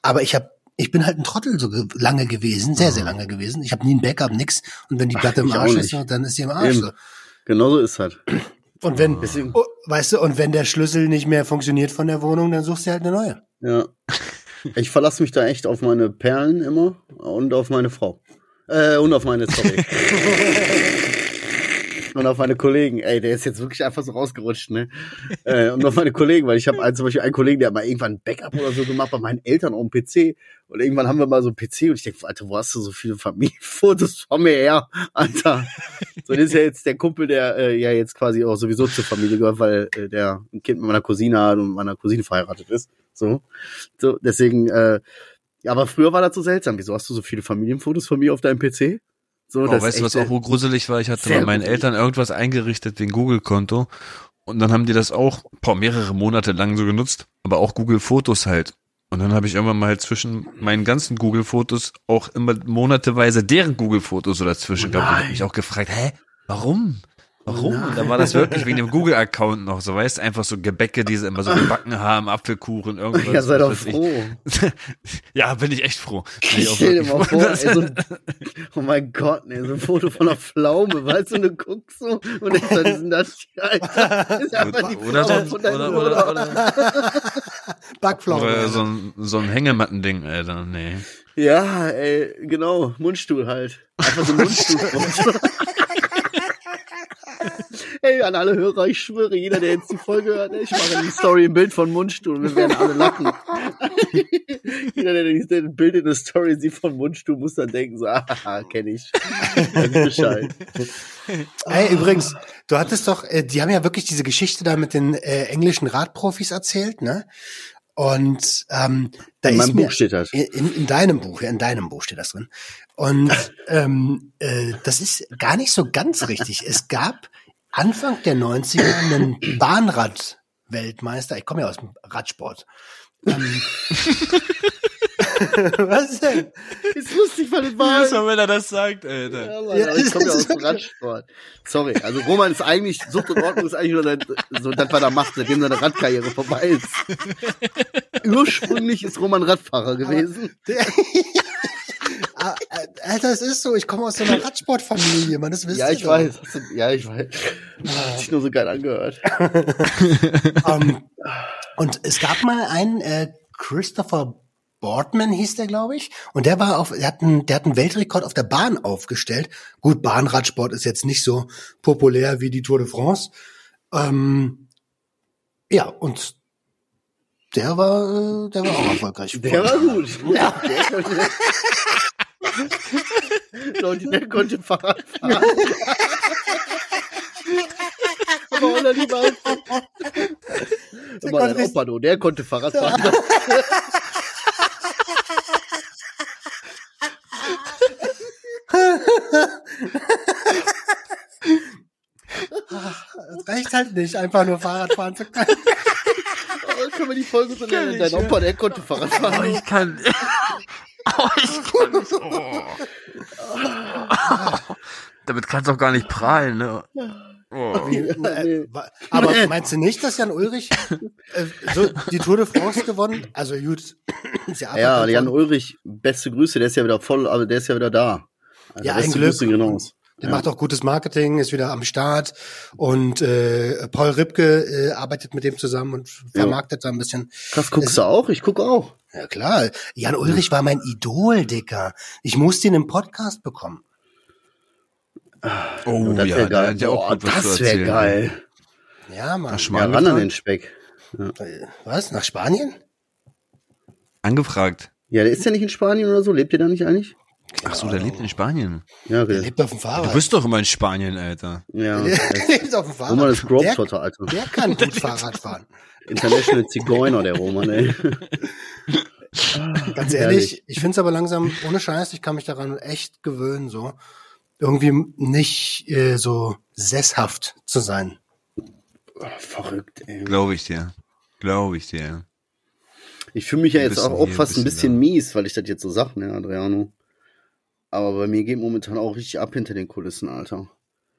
aber ich habe ich bin halt ein Trottel so ge lange gewesen, sehr sehr lange gewesen. Ich habe nie ein Backup, nix. Und wenn die Platte im ich auch Arsch ist, dann ist sie im Arsch. Eben. So. Genauso ist halt. Und wenn, Deswegen- oh, weißt du, und wenn der Schlüssel nicht mehr funktioniert von der Wohnung, dann suchst du halt eine neue. Ja. Ich verlasse mich da echt auf meine Perlen immer und auf meine Frau. Äh, und auf meine, sorry. und auf meine Kollegen. Ey, der ist jetzt wirklich einfach so rausgerutscht, ne? Äh, und auf meine Kollegen, weil ich habe zum Beispiel einen Kollegen, der hat mal irgendwann ein Backup oder so gemacht bei meinen Eltern auf dem PC. Und irgendwann haben wir mal so einen PC und ich denke, Alter, wo hast du so viele Familienfotos von mir her? Alter. So, das ist ja jetzt der Kumpel, der äh, ja jetzt quasi auch sowieso zur Familie gehört, weil äh, der ein Kind mit meiner Cousine hat und meiner Cousine verheiratet ist. So. So, deswegen, äh, ja, aber früher war das so seltsam. Wieso hast du so viele Familienfotos von mir auf deinem PC? So, Oh, das weißt du, was auch wohl gruselig war? Ich hatte bei meinen. Eltern irgendwas eingerichtet wegen Google-Konto. Und dann haben die das auch boah, mehrere Monate lang so genutzt, aber auch Google-Fotos halt. Und dann habe ich irgendwann mal halt zwischen meinen ganzen Google-Fotos auch immer monateweise deren Google-Fotos so dazwischen gehabt. Und ich hab mich auch gefragt, hä, warum? Warum? Und da war das wirklich wegen dem Google-Account noch, so weißt einfach so Gebäcke, die sie immer so gebacken haben, Apfelkuchen, irgendwas. ja, sei doch froh. Ja, bin ich echt froh. Bin ich Stell dir mal froh, vor, ey, so ein, oh mein Gott, nee, so ein Foto von einer Pflaume, weißt du, und du guckst so und denkst, was ist denn das hier, Alter? Ist einfach die oder, so, Pflaume ein- von deinem oder, oder, Backpflaume. oder so ein, so ein Hängematten-Ding, Alter, nee. Ja, ey, genau, Mundstuhl halt. Einfach so ein Mundstuhl. Ey, an alle Hörer, ich schwöre, jeder, der jetzt die Folge hört, ich mache in die Story ein Bild von Mundstuhl und wir werden alle lachen. jeder, der die- der ein Bild in der Story sieht von Mundstuhl, muss dann denken, so, ah, kenne ich. Bescheid. Ey, übrigens, du hattest doch, äh, die haben ja wirklich diese Geschichte da mit den äh, englischen Radprofis erzählt, ne? Und ähm, da In ist meinem mir, Buch steht das. In, in deinem Buch, ja, in deinem Buch steht das drin. Und ähm, äh, das ist gar nicht so ganz richtig. Es gab Anfang der 90er einen Bahnrad-Weltmeister. Ich komme ja aus dem Radsport. Ähm, Was denn? Ist lustig, weil war. Jedes Mal, wenn er das sagt, Alter. Ja, Mann, ich komme ja aus dem Radsport. Sorry, also Roman ist eigentlich, Sucht und Ordnung ist eigentlich nur das, so das, was er macht, seitdem seine Radkarriere vorbei ist. Ursprünglich ist Roman Radfahrer gewesen. Ah, äh, Alter, es ist so, ich komme aus so einer Radsportfamilie, man, das wisst Ja, ihr ich doch. weiß. Hast du- Ja, ich weiß. Hat sich nur so geil angehört. Ähm, und es gab mal einen äh, Christopher Boardman hieß der, glaube ich, und der war auf, der hat, einen, der hat einen Weltrekord auf der Bahn aufgestellt. Gut, Bahnradsport ist jetzt nicht so populär wie die Tour de France. Ähm, ja, und der war, äh, der war auch erfolgreich. Der war gut. Ja. Der konnte, Leute, der konnte Fahrrad fahren. Aber auch noch lieber als konnte dein Opa, du, der konnte Fahrrad fahren. Das reicht halt nicht, einfach nur Fahrrad fahren zu können. Oh, können wir die Folge so nennen? Dein Opa, der konnte Fahrrad Oh, fahren. ich kann. Oh, ich kann nicht. Oh. Damit kannst du auch gar nicht prahlen, ne? Oh. Äh, wa- Aber meinst du nicht, dass Jan Ulrich äh, so die Tour de France gewonnen? Also gut, ist ja, Jan. Ulrich, beste Grüße, der ist ja wieder voll, also der ist ja wieder da. Also Ja, ein beste Glück. Grüße gehen Der macht auch gutes Marketing, ist wieder am Start und äh, Paul Ripke äh, arbeitet mit dem zusammen und vermarktet da ein bisschen. Krass, guckst du auch? Ich guck auch. Ja klar, Jan Ulrich war mein Idol, Dicker. Ich musste ihn im Podcast bekommen. Oh, das ja, wäre der geil. ja was zu das wäre. Ja, geil. Nach Mann. Ja, ran an den Speck. Äh, Was? Nach Spanien? angefragt. Ja, der ist ja nicht in Spanien oder so. Lebt ihr da nicht eigentlich? Ach so, der lebt in Spanien. Ja, Der lebt auf dem Du Fahrrad. bist doch immer in Spanien, Alter. Ja. Der lebt auf dem Fahrrad. Roman ist der, Globetrotter, Alter. der kann gut Fahrrad fahren. International Zigeuner, der Roman, ey. Ganz ehrlich, ich finde es aber langsam, ohne Scheiß, ich kann mich daran echt gewöhnen, so irgendwie nicht äh, so sesshaft zu sein. Oh, verrückt, ey. Glaube ich dir. Glaube ich dir. Ich fühle mich ja jetzt auch, bisschen auch fast ein ein bisschen bisschen mies, weil ich das jetzt so sag, ne, Adriano. Aber bei mir geht momentan auch richtig ab hinter den Kulissen, Alter.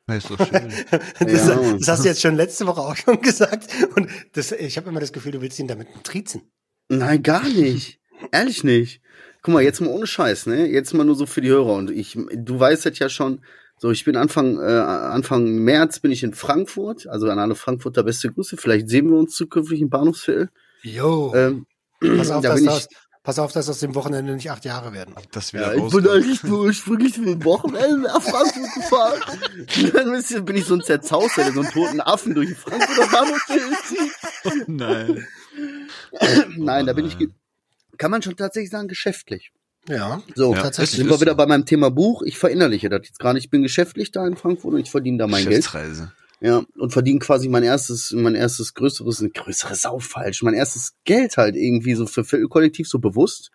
Ja, Ist doch schön. Das, Ja. das hast du jetzt schon letzte Woche auch schon gesagt. Und das, ich habe immer das Gefühl, du willst ihn damit trizen. Nein, gar nicht. Ehrlich nicht. Guck mal, jetzt mal ohne Scheiß, ne? Jetzt mal nur so für die Hörer. Und ich, du weißt das ja schon. So, ich bin Anfang, äh, Anfang März bin ich in Frankfurt. Also an alle Frankfurter beste Grüße. Vielleicht sehen wir uns zukünftig im Bahnhofsviertel. Jo, Ähm, pass, auf, da dass bin das, ich, pass auf, dass aus dem Wochenende nicht acht Jahre werden. Das ja, wieder ich bin rauskommt. eigentlich nur ursprünglich für ein Wochenende nach Frankfurt gefahren. Dann bin ich so ein Zerzauster, der so einen toten Affen durch die Frankfurter Bahnhofsviertel zieht. Nein. Nein, da bin ich, kann man schon tatsächlich sagen, geschäftlich. Ja, So, Ja, tatsächlich. sind wir wieder bei meinem Thema Buch. Ich verinnerliche das jetzt gerade. Ich bin geschäftlich da in Frankfurt und ich verdiene da mein Geld. Ja, und verdiene quasi mein erstes, mein erstes größeres, größeres auch falsch, mein erstes Geld halt irgendwie so für Viertelkollektiv so bewusst.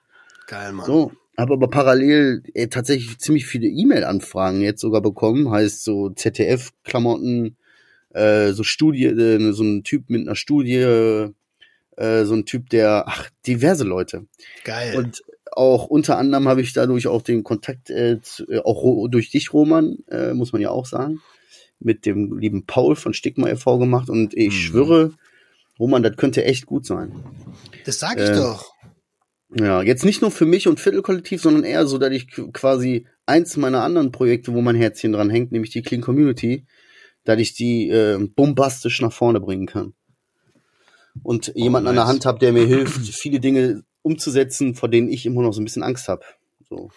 geil, Mann. So, habe aber parallel ey, tatsächlich ziemlich viele E-Mail-Anfragen jetzt sogar bekommen. Heißt so ZDF-Klamotten, äh, so Studie, äh, so ein Typ mit einer Studie, äh, so ein Typ, der, ach, diverse Leute. Geil. Und auch unter anderem habe ich dadurch auch den Kontakt, äh, zu, äh, auch durch dich, Roman, äh, muss man ja auch sagen, mit dem lieben Paul von Stigma e.V. gemacht. Und ich Mhm. schwöre, Roman, das könnte echt gut sein. das sag ich äh, doch. Ja, jetzt nicht nur für mich und Viertelkollektiv, sondern eher so, dass ich qu- quasi eins meiner anderen Projekte, wo mein Herzchen dran hängt, nämlich die Clean Community, dass ich die äh, bombastisch nach vorne bringen kann. Und jemanden an der nice. Hand habe, der mir hilft, viele Dinge umzusetzen, vor denen ich immer noch so ein bisschen Angst habe. So.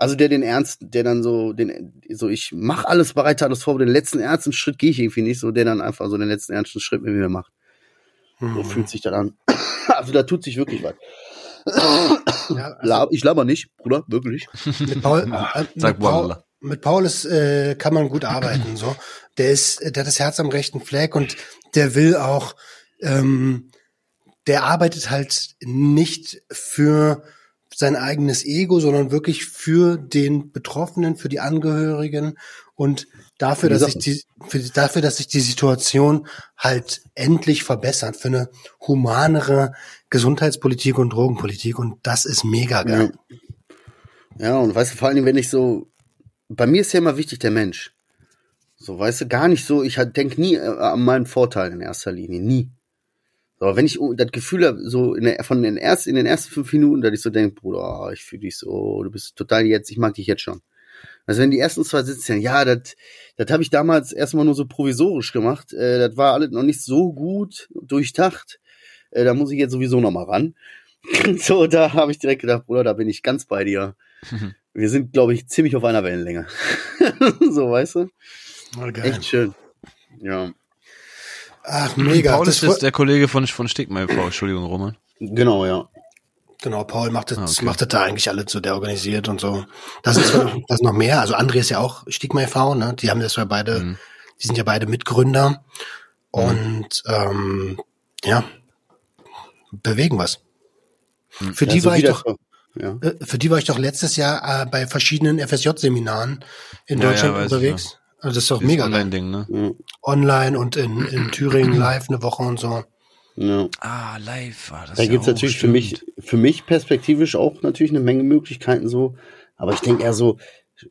Also der den Ernst, der dann so, den, so ich mach alles, bereite alles vor, aber den letzten ernsten Schritt gehe ich irgendwie nicht, so der dann einfach so den letzten ernsten Schritt mit mir macht. So Mhm. fühlt sich das an. Also da tut sich wirklich was. Ja, also ich laber nicht, Bruder, wirklich. mit Paul, äh, Sag mit Paul, mit Paul ist, äh, kann man gut arbeiten. So, der ist, der hat das Herz am rechten Fleck und der will auch, ähm, der arbeitet halt nicht für sein eigenes Ego, sondern wirklich für den Betroffenen, für die Angehörigen und dafür, dass sich die, für, dafür, dass sich die Situation halt endlich verbessert für eine humanere Gesundheitspolitik und Drogenpolitik und das ist mega geil. Ja, ja und weißt du, vor allen Dingen, wenn ich so, bei mir ist ja immer wichtig der Mensch. So, weißt du, gar nicht so, ich denke nie äh, an meinen Vorteil in erster Linie, nie. Aber wenn ich das Gefühl habe, so in der, von den ersten, in den ersten fünf Minuten, dass ich so denke, Bruder, ich fühle dich so, du bist total jetzt, ich mag dich jetzt schon. Also wenn die ersten zwei sitzen, ja, das das habe ich damals erstmal nur so provisorisch gemacht. Äh, das war alles noch nicht so gut durchdacht. Äh, da muss ich jetzt sowieso noch mal ran. so, da habe ich direkt gedacht, Bruder, da bin ich ganz bei dir. Wir sind, glaube ich, ziemlich auf einer Wellenlänge. so, weißt du? Oh, geil. Echt schön. Ja. Ach, mega. Paul Das ist der Kollege von, von Stigma e.V., Entschuldigung, Roman. Genau, ja. Genau, Paul macht das, Ah, okay. macht das da eigentlich alle so, der organisiert und so. Das ist, das ist noch mehr. Also André ist ja auch Stigma e.V., ne? Die haben das ja beide, Mhm. die sind ja beide Mitgründer und ähm, ja, bewegen was. Für die Ja, so war ich doch, Ja. äh, für die war ich doch letztes Jahr äh, bei verschiedenen FSJ-Seminaren in Ja, ja, Deutschland weiß ich, unterwegs. Also das ist doch Dieses mega. Online-Ding, ne? Online und in, in Thüringen live eine Woche und so. ja. Ah, live war das. Da ja gibt's natürlich für mich, für mich perspektivisch auch natürlich eine Menge Möglichkeiten so. Aber ich denke eher so,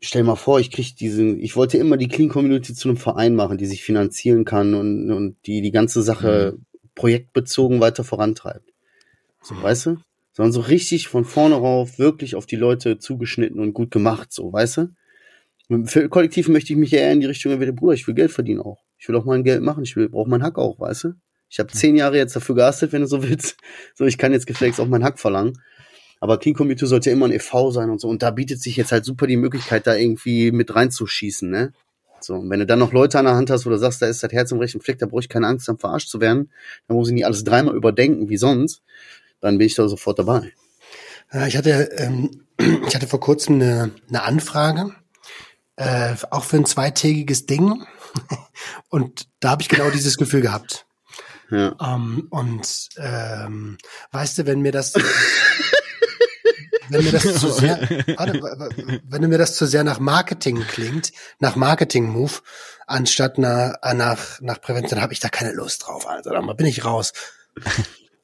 stell mal vor, ich krieg diesen, ich wollte immer die Clean Community zu einem Verein machen, die sich finanzieren kann und, und die die ganze Sache projektbezogen weiter vorantreibt. So, weißt du? Sondern so richtig von vorne rauf, wirklich auf die Leute zugeschnitten und gut gemacht, so, weißt du? Und Für Kollektiv möchte ich mich eher in die Richtung, wie Bruder, ich will Geld verdienen auch. Ich will auch mein Geld machen, ich will, brauche meinen Hack auch, weißt du? Ich habe zehn Jahre jetzt dafür gehastet, wenn du so willst. So, ich kann jetzt gefälligst auch meinen Hack verlangen. Aber Clean Community sollte ja immer ein e.V. sein und so. Und da bietet sich jetzt halt super die Möglichkeit, da irgendwie mit reinzuschießen, ne? So, und wenn du dann noch Leute an der Hand hast, wo du sagst, da ist das Herz im rechten Fleck, da brauche ich keine Angst haben, verarscht zu werden, dann muss ich nicht alles dreimal überdenken wie sonst, dann bin ich da sofort dabei. Ja, ich hatte, ähm, ich hatte vor kurzem eine, eine Anfrage, äh, auch für ein zweitägiges Ding. Und da habe ich genau dieses Gefühl gehabt. Ja. Ähm, und ähm, weißt du, wenn mir das, wenn mir das zu sehr, warte, wenn mir das zu sehr nach Marketing klingt, nach Marketing-Move, anstatt nach, nach, nach Prävention, dann habe ich da keine Lust drauf. Also da bin ich raus.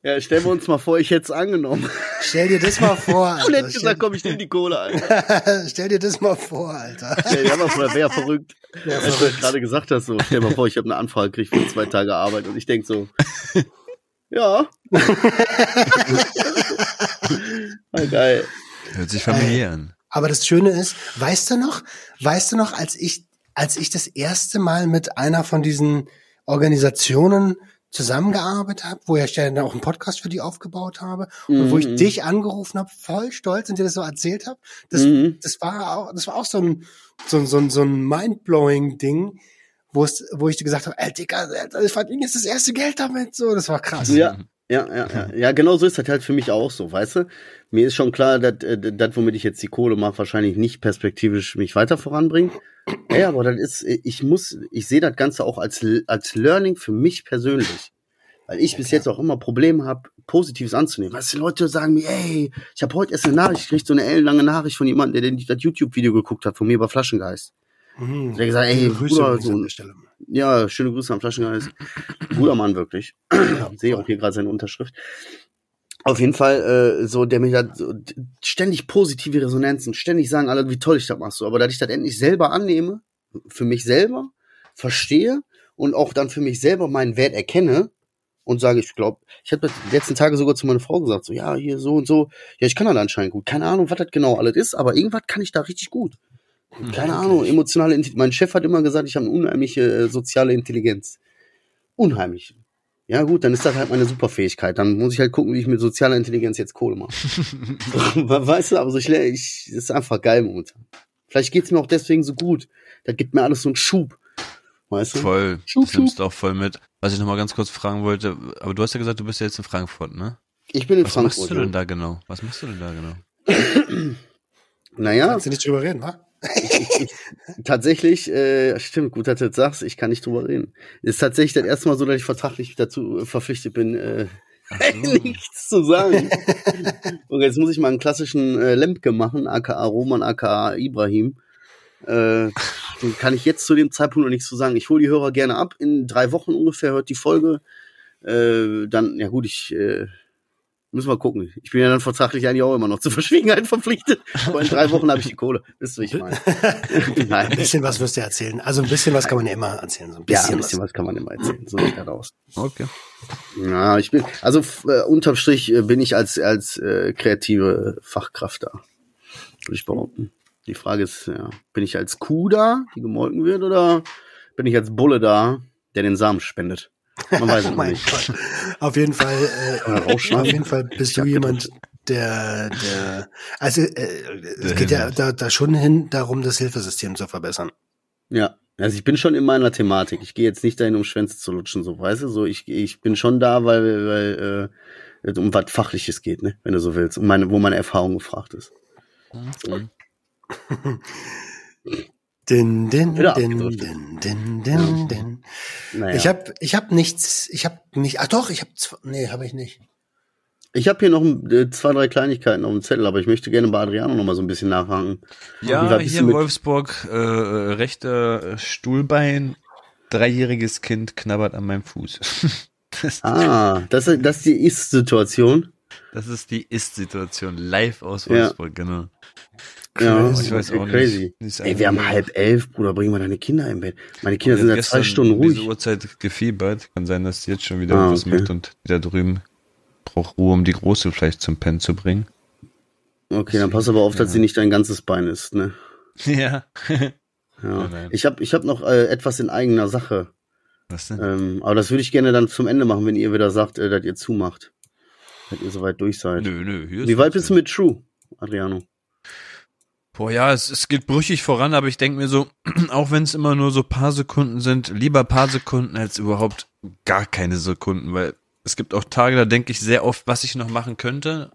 Ja, stellen wir uns mal vor, ich hätte es angenommen. Stell dir das mal vor. Und Alter. hätte gesagt, komm, ich nehme die Kohle ein. Stell, stell dir das mal vor, Alter. Ja, ja, aber vorher wäre verrückt. Ja, Als du gerade gesagt hast, so, stell dir mal vor, ich habe eine Anfrage gekriegt für zwei Tage Arbeit und ich denk so, ja. ah, geil. Hört sich familiär an. Aber das Schöne ist, weißt du noch, weißt du noch, als ich, als ich das erste Mal mit einer von diesen Organisationen zusammengearbeitet habe, wo ich dann auch einen Podcast für die aufgebaut habe und wo ich Mhm. dich angerufen habe, voll stolz und dir das so erzählt habe, das, Mhm. das war auch, das war auch so ein, so, ein- so, ein- so ein mindblowing Ding, wo es, wo ich dir gesagt habe, ey, Digga, ich verdiene jetzt das erste Geld damit, so, das war krass. Ja, ja, ja, ja. Ja, genau so ist das halt für mich auch so, weißt du? Mir ist schon klar, dass äh, das, womit ich jetzt die Kohle mache, wahrscheinlich nicht perspektivisch mich weiter voranbringt. Ey, aber das ist, ich muss, ich sehe das Ganze auch als, als Learning für mich persönlich. Weil ich bis jetzt auch immer Probleme habe, Positives anzunehmen. Weißt du, Leute sagen mir, ey, ich habe heute erst eine Nachricht gekriegt, so eine ellenlange Nachricht von jemandem, der den- das YouTube-Video geguckt hat, von mir über Flaschengeist. Mhm. Der gesagt, ey, Grüße Bruder, so, an ja, schöne Grüße am Flaschengeist. Guter Mann, wirklich. Ich sehe auch hier gerade seine Unterschrift. Auf jeden Fall, äh, so, der mich hat so, ständig positive Resonanzen, ständig sagen alle, wie toll ich das machst. So. Aber dass ich das endlich selber annehme, für mich selber, verstehe und auch dann für mich selber meinen Wert erkenne und sage, ich glaube, ich habe die letzten Tage sogar zu meiner Frau gesagt, so, ja, hier so und so, ja, ich kann das anscheinend gut. Keine Ahnung, was das genau alles ist, aber irgendwas kann ich da richtig gut. Keine Ahnung, emotionale Intelligenz. Mein Chef hat immer gesagt, ich habe eine unheimliche äh, soziale Intelligenz. Unheimlich. Ja gut, dann ist das halt meine Superfähigkeit. Dann muss ich halt gucken, wie ich mit sozialer Intelligenz jetzt Kohle mache. Weißt du, aber so ich, ich das ist einfach geil momentan. Vielleicht geht's mir auch deswegen so gut. Das gibt mir alles so einen Schub. Weißt du? Voll. Schub, Das nimmst du auch voll mit. Was ich noch mal ganz kurz fragen wollte, aber du hast ja gesagt, du bist ja jetzt in Frankfurt, ne? Ich bin in Was Frankfurt. machst du denn da genau? Was machst du denn da genau? Naja, Kannst du nicht drüber reden, wa? tatsächlich, äh, stimmt, gut, dass du das sagst, ich kann nicht drüber reden. Ist tatsächlich das erste Mal so, dass ich vertraglich dazu äh, verpflichtet bin, äh, nichts zu sagen. Und jetzt muss ich mal einen klassischen äh, Lemke machen, aka Roman, aka Ibrahim. Äh, kann ich jetzt zu dem Zeitpunkt noch nichts zu sagen. Ich hole die Hörer gerne ab. In drei Wochen ungefähr hört die Folge. Äh, dann, ja gut, ich äh, müssen wir gucken. Ich bin ja dann vertraglich eigentlich auch immer noch zur Verschwiegenheit verpflichtet. Aber in drei Wochen habe ich die Kohle. Wisst ihr, wie ich meine? Ein bisschen was wirst du erzählen. Also ein bisschen was kann man ja immer erzählen. So ein Ja, bisschen, ein bisschen was kann man immer erzählen. So sieht das aus. Okay. Ja, ich bin, also äh, unterm Strich äh, bin ich als, als äh, kreative Fachkraft da. Würde ich behaupten. Die Frage ist, ja, bin ich als Kuh da, die gemolken wird, oder bin ich als Bulle da, der den Samen spendet? Man weiß es nicht. Gott. Auf jeden Fall, äh, auf jeden Fall bist du jemand, der, der, also äh, es geht ja da, da schon hin darum, das Hilfesystem zu verbessern. Ja, also ich bin schon in meiner Thematik. Ich gehe jetzt nicht dahin, um Schwänze zu lutschen, so weißt du. So ich, ich bin schon da, weil, weil äh, um was Fachliches geht, ne, wenn du so willst, um meine, wo meine Erfahrung gefragt ist. So. Din, din, din, din, din, din, din. Naja. Ich habe ich hab nichts, ich habe nicht, ach doch, ich habe, nee, habe ich nicht. Ich habe hier noch äh, zwei, drei Kleinigkeiten auf dem Zettel, aber ich möchte gerne bei Adriano noch mal so ein bisschen nachhaken. Ja, hier in Wolfsburg, äh, äh, rechter Stuhlbein, dreijähriges Kind knabbert an meinem Fuß. das, Ah, das, ist- das ist die Ist-Situation. das ist die Ist-Situation, live aus Ja. Wolfsburg, genau. Ja, Ich weiß auch crazy. nicht. Ey, wir haben halb elf, Bruder, bring mal deine Kinder im Bett. Meine Kinder sind seit zwei Stunden um Diese ruhig. Uhrzeit gefiebert. Kann sein, dass sie jetzt schon wieder Ah, was okay. macht und wieder drüben braucht Ruhe, um die Große vielleicht zum Pennen zu bringen. Okay, dann pass aber auf, dass sie nicht dein ganzes Bein ist, ne? Ja. Ja. Nein. Ich habe ich hab noch äh, etwas in eigener Sache. Was denn? Ähm, aber das würde ich gerne dann zum Ende machen, wenn ihr wieder sagt, äh, dass ihr zumacht. Dass ihr soweit durch seid. nö, nö. Wie weit bist du mit True, Adriano? Boah, ja, es, es geht brüchig voran, aber ich denke mir so, auch wenn es immer nur so paar Sekunden sind, lieber paar Sekunden als überhaupt gar keine Sekunden, weil es gibt auch Tage, da denke ich sehr oft, was ich noch machen könnte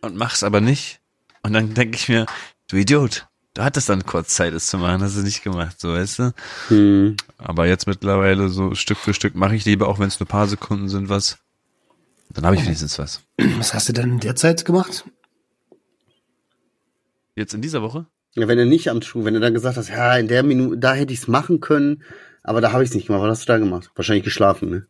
und mach's aber nicht. Und dann denke ich mir, du Idiot, du hattest dann kurz Zeit, es zu machen, hast du nicht gemacht, so weißt du. Hm. Aber jetzt mittlerweile so Stück für Stück mache ich lieber, auch wenn es nur paar Sekunden sind, was. Dann habe ich wenigstens was. Was hast du denn derzeit gemacht? Jetzt in dieser Woche? Ja, wenn du nicht am True, wenn du dann gesagt hast, ja, in der Minute, da hätte ich's machen können, aber da habe ich's nicht gemacht. Was hast du da gemacht? Wahrscheinlich geschlafen, ne?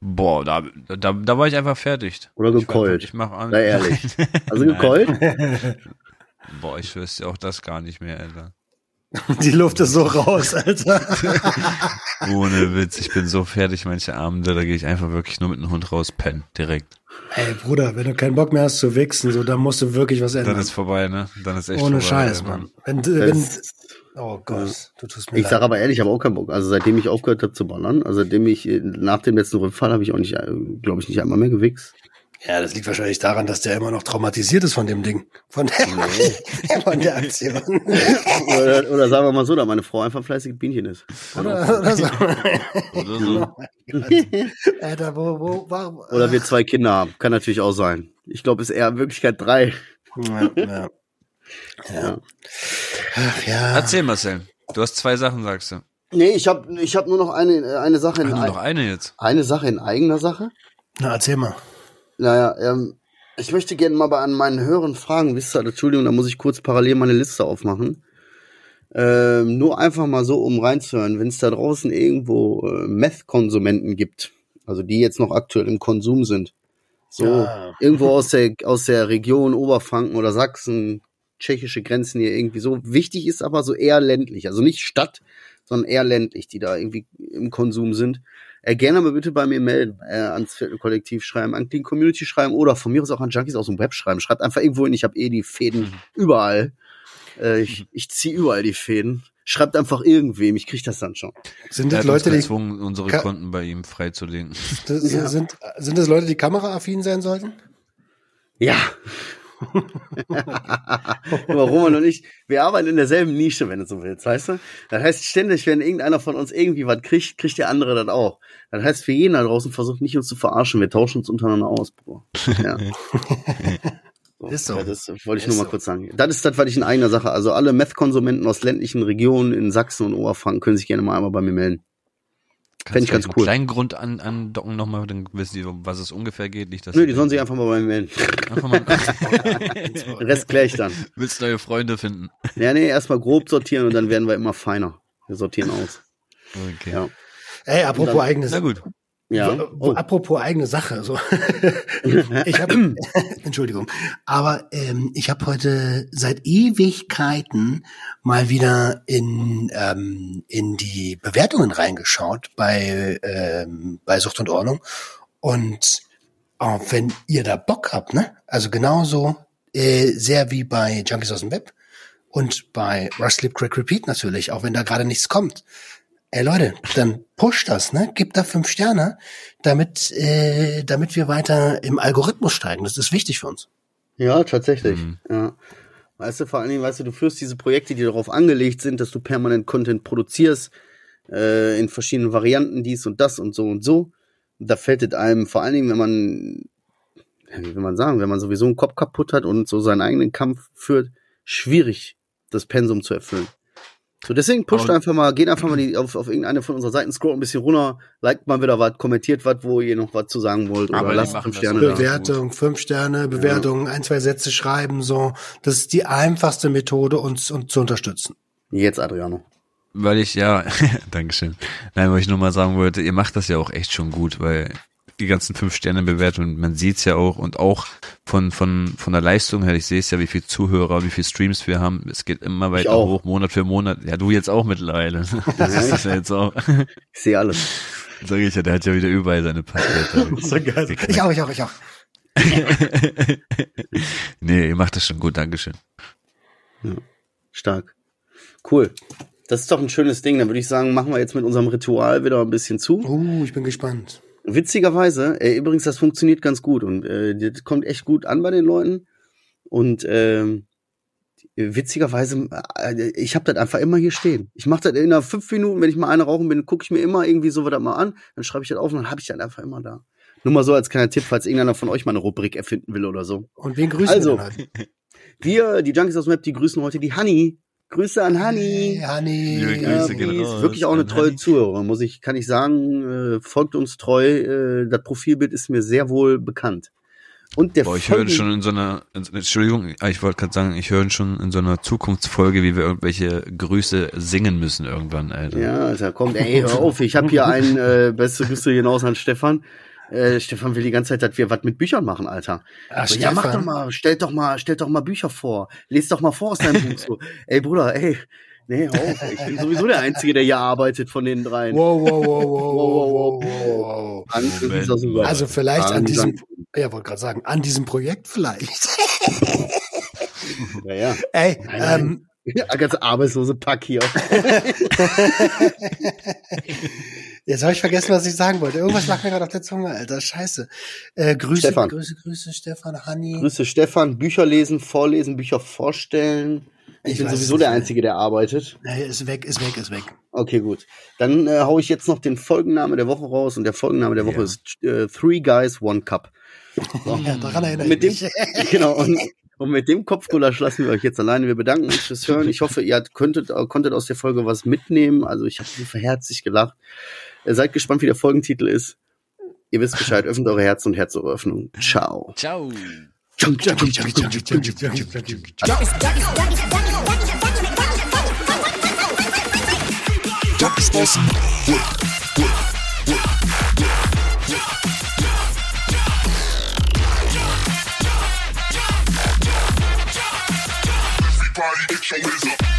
Boah, da, da, da war ich einfach fertig. Oder Ich war gekeult. Ich mach an. Sei ehrlich. Also gekeult? Boah, ich wüsste auch das gar nicht mehr, Alter. Die Luft ist so raus, Alter. Ohne Witz, ich bin so fertig manche Abende, da gehe ich einfach wirklich nur mit dem Hund raus, pennen, direkt. Ey, Bruder, wenn du keinen Bock mehr hast zu wichsen, so, dann musst du wirklich was Dann ändern. ist vorbei, ne? Dann ist echt Ohne vorbei. Scheiß. Mann. Wenn, wenn, oh Gott, du tust mir Ich sag leid. aber ehrlich, ich habe auch keinen Bock. Also seitdem ich aufgehört habe zu ballern, also seitdem ich äh, nach dem letzten Rückfall habe ich auch nicht, glaube ich, nicht einmal mehr gewichst. Ja, das liegt wahrscheinlich daran, dass der immer noch traumatisiert ist von dem Ding. Von der, von der Aktion. Oder, oder sagen wir mal so, da meine Frau einfach fleißig Bienchen ist. Oder, oder so. Oder so. Alter, wo, wo, warum? Oder wir zwei Kinder haben. Kann natürlich auch sein. Ich glaube, es ist eher in Wirklichkeit drei. Ja, ja. Ja. Ach, ja. Erzähl, Marcel. Du hast zwei Sachen, sagst du. Nee, ich habe ich hab nur noch eine, eine Sache in Ach, nur noch eine jetzt. eine Sache in eigener Sache. Na, erzähl mal. Naja, ähm, ich möchte gerne mal bei an meinen Hörern fragen, wisst ihr, Entschuldigung, da muss ich kurz parallel meine Liste aufmachen. Ähm, nur einfach mal so, um reinzuhören, wenn es da draußen irgendwo äh, Meth-Konsumenten gibt, also die jetzt noch aktuell im Konsum sind, so Ja. irgendwo aus der aus der Region Oberfranken oder Sachsen, tschechische Grenzen hier irgendwie so. Wichtig ist aber so eher ländlich, also nicht Stadt, sondern eher ländlich, die da irgendwie im Konsum sind. Äh, gerne mal bitte bei mir melden, äh, ans Viertelkollektiv schreiben, an Clean Community schreiben oder von mir aus auch an Junkies aus dem Web schreiben. Schreibt einfach irgendwo hin, ich habe eh die Fäden überall. Äh, ich ich ziehe überall die Fäden. Schreibt einfach irgendwem, ich krieg das dann schon. Sind das Leute, die, gezwungen, unsere Ka- Konten bei ihm freizulegen. das, sind, sind das Leute, die kameraaffin sein sollten? Ja. Aber Roman und ich, wir arbeiten in derselben Nische, wenn du so willst, weißt du? Das heißt, ständig, wenn irgendeiner von uns irgendwie was kriegt, kriegt der andere das auch. Das heißt, für jeden da draußen versucht nicht uns zu verarschen, wir tauschen uns untereinander aus, Bro. Ja. Ist so. Ja, das wollte ich Ist nur mal so. kurz sagen. Das ist das, was ich in eigener Sache. Also alle Meth-Konsumenten aus ländlichen Regionen in Sachsen und Oberfranken können sich gerne mal einmal bei mir melden. Fände ich ganz cool. kleinen Grund an, andocken nochmal, dann wissen die, um was es ungefähr geht. Nicht, dass Nö, die sollen sich einfach mal bei mir melden. einfach mal Den Rest klär ich dann. willst neue Freunde finden. Ja, nee, erstmal grob sortieren und dann werden wir immer feiner. Wir sortieren aus. Okay. Ja. Ey, apropos Dann- eigenes. Na gut. Ja. Oh. Apropos eigene Sache. So. ich habe, Entschuldigung, aber ähm, ich habe heute seit Ewigkeiten mal wieder in ähm, in die Bewertungen reingeschaut bei ähm, bei Sucht und Ordnung und oh, wenn ihr da Bock habt, ne? Also genauso äh, sehr wie bei Junkies aus dem Web und bei Rush Sleep Crack Repeat natürlich, auch wenn da gerade nichts kommt. Ey Leute, dann push das, ne? Gib da fünf Sterne, damit, äh, damit wir weiter im Algorithmus steigen. Das ist wichtig für uns. Ja, tatsächlich. Mhm. Ja. Weißt du, vor allen Dingen, weißt du, du führst diese Projekte, die darauf angelegt sind, dass du permanent Content produzierst, äh, in verschiedenen Varianten, dies und das und so und so. Und da fällt es einem, vor allen Dingen, wenn man, wie will man sagen, wenn man sowieso einen Kopf kaputt hat und so seinen eigenen Kampf führt, schwierig, das Pensum zu erfüllen. So, deswegen pusht Aber- einfach mal, geht einfach mal die, auf, auf irgendeine von unserer Seiten, scrollt ein bisschen runter, liked mal wieder was, kommentiert was, wo ihr noch was zu sagen wollt, Aber oder lasst fünf Sterne. Bewertung, fünf Sterne, Bewertung, ein, zwei Sätze schreiben, so. Das ist die einfachste Methode, uns, uns zu unterstützen. Jetzt, Adriano. Weil ich, ja, Dankeschön. Nein, weil ich nur mal sagen wollte, ihr macht das ja auch echt schon gut, weil die ganzen Fünf-Sterne-Bewertungen, man sieht's ja auch und auch von, von, von der Leistung her, ich sehe es ja, wie viel Zuhörer, wie viel Streams wir haben. Es geht immer weiter hoch, Monat für Monat. Ja, du jetzt auch mittlerweile. Das ist das ja jetzt auch. Ich sehe alles. Sag ich ja, der hat ja wieder überall seine Passwörter. So geil. Ich auch, ich auch, ich auch. nee, ihr macht das schon gut, Dankeschön. Stark. Cool. Das ist doch ein schönes Ding. Dann würde ich sagen, machen wir jetzt mit unserem Ritual wieder ein bisschen zu. Uh, ich bin gespannt. Witzigerweise, äh, übrigens, das funktioniert ganz gut und äh, das kommt echt gut an bei den Leuten. Und ähm, witzigerweise, äh, ich habe das einfach immer hier stehen. Ich mache das in einer fünf Minuten, wenn ich mal eine rauchen bin, gucke ich mir immer irgendwie so was mal an, dann schreibe ich das auf und dann habe ich das einfach immer da. Nur mal so als kleiner Tipp, falls irgendeiner von euch mal eine Rubrik erfinden will oder so. Und wen grüßen Also. wir heute? Wir, die Junkies aus dem Web, die grüßen heute die Honey. Grüße an Honey. Hey, Honey. Liebe Ja, Grüße die gehen ist wirklich auch eine treue Honey. Zuhörerin, muss ich, kann ich sagen, äh, folgt uns treu. Äh, das Profilbild ist mir sehr wohl bekannt. Und der Boah, ich höre schon in so einer, Entschuldigung, ich wollte gerade sagen, ich höre schon in so einer Zukunftsfolge, wie wir irgendwelche Grüße singen müssen irgendwann, Alter. Ja, da kommt, ey, hör auf, ich habe hier einen, äh, beste Grüße hinaus an Stefan. Äh, Stefan will die ganze Zeit, dass wir was mit Büchern machen, Alter. Ach, So, ja, mach doch mal, stellt doch mal, stellt doch mal Bücher vor. Lest doch mal vor aus deinem Buch so. Ey, Bruder, ey, nee, auf, ich bin sowieso der Einzige, der hier arbeitet von den dreien. Wow, wow, wow, wow, wow, wow, wow. Super. Also vielleicht an diesem, ja, wollte gerade sagen, an diesem Projekt vielleicht. Ja, ja. Ey, Nein, nein. ähm, Ja, ganz arbeitslose Pack hier. Jetzt habe ich vergessen, was ich sagen wollte. Irgendwas lag mir gerade auf der Zunge, Alter. Scheiße. Äh, Grüße, Stefan. Grüße, Grüße, Stefan, Hanni. Grüße Stefan, Bücher lesen, vorlesen, Bücher vorstellen. Ich, Ich bin sowieso der. Einzige, der arbeitet. Nee, ist weg, ist weg, ist weg. Okay, gut. Dann äh, hau ich jetzt noch den Folgenname der Woche raus und der Folgenname der Woche Ja. ist äh, Three Guys, One Cup. Ja, daran erinnere mit ich dem, mich. genau, und, und mit dem Kopfgulasch lassen wir euch jetzt alleine. Wir bedanken uns fürs Hören. Ich hoffe, ihr könntet, konntet aus der Folge was mitnehmen. Also ich habe so verherzlich gelacht. Äh, seid gespannt, wie der Folgentitel ist. Ihr wisst Bescheid, öffnet eure Herzen und Herzöffnung. Ciao. Ciao. Everybody get your hands.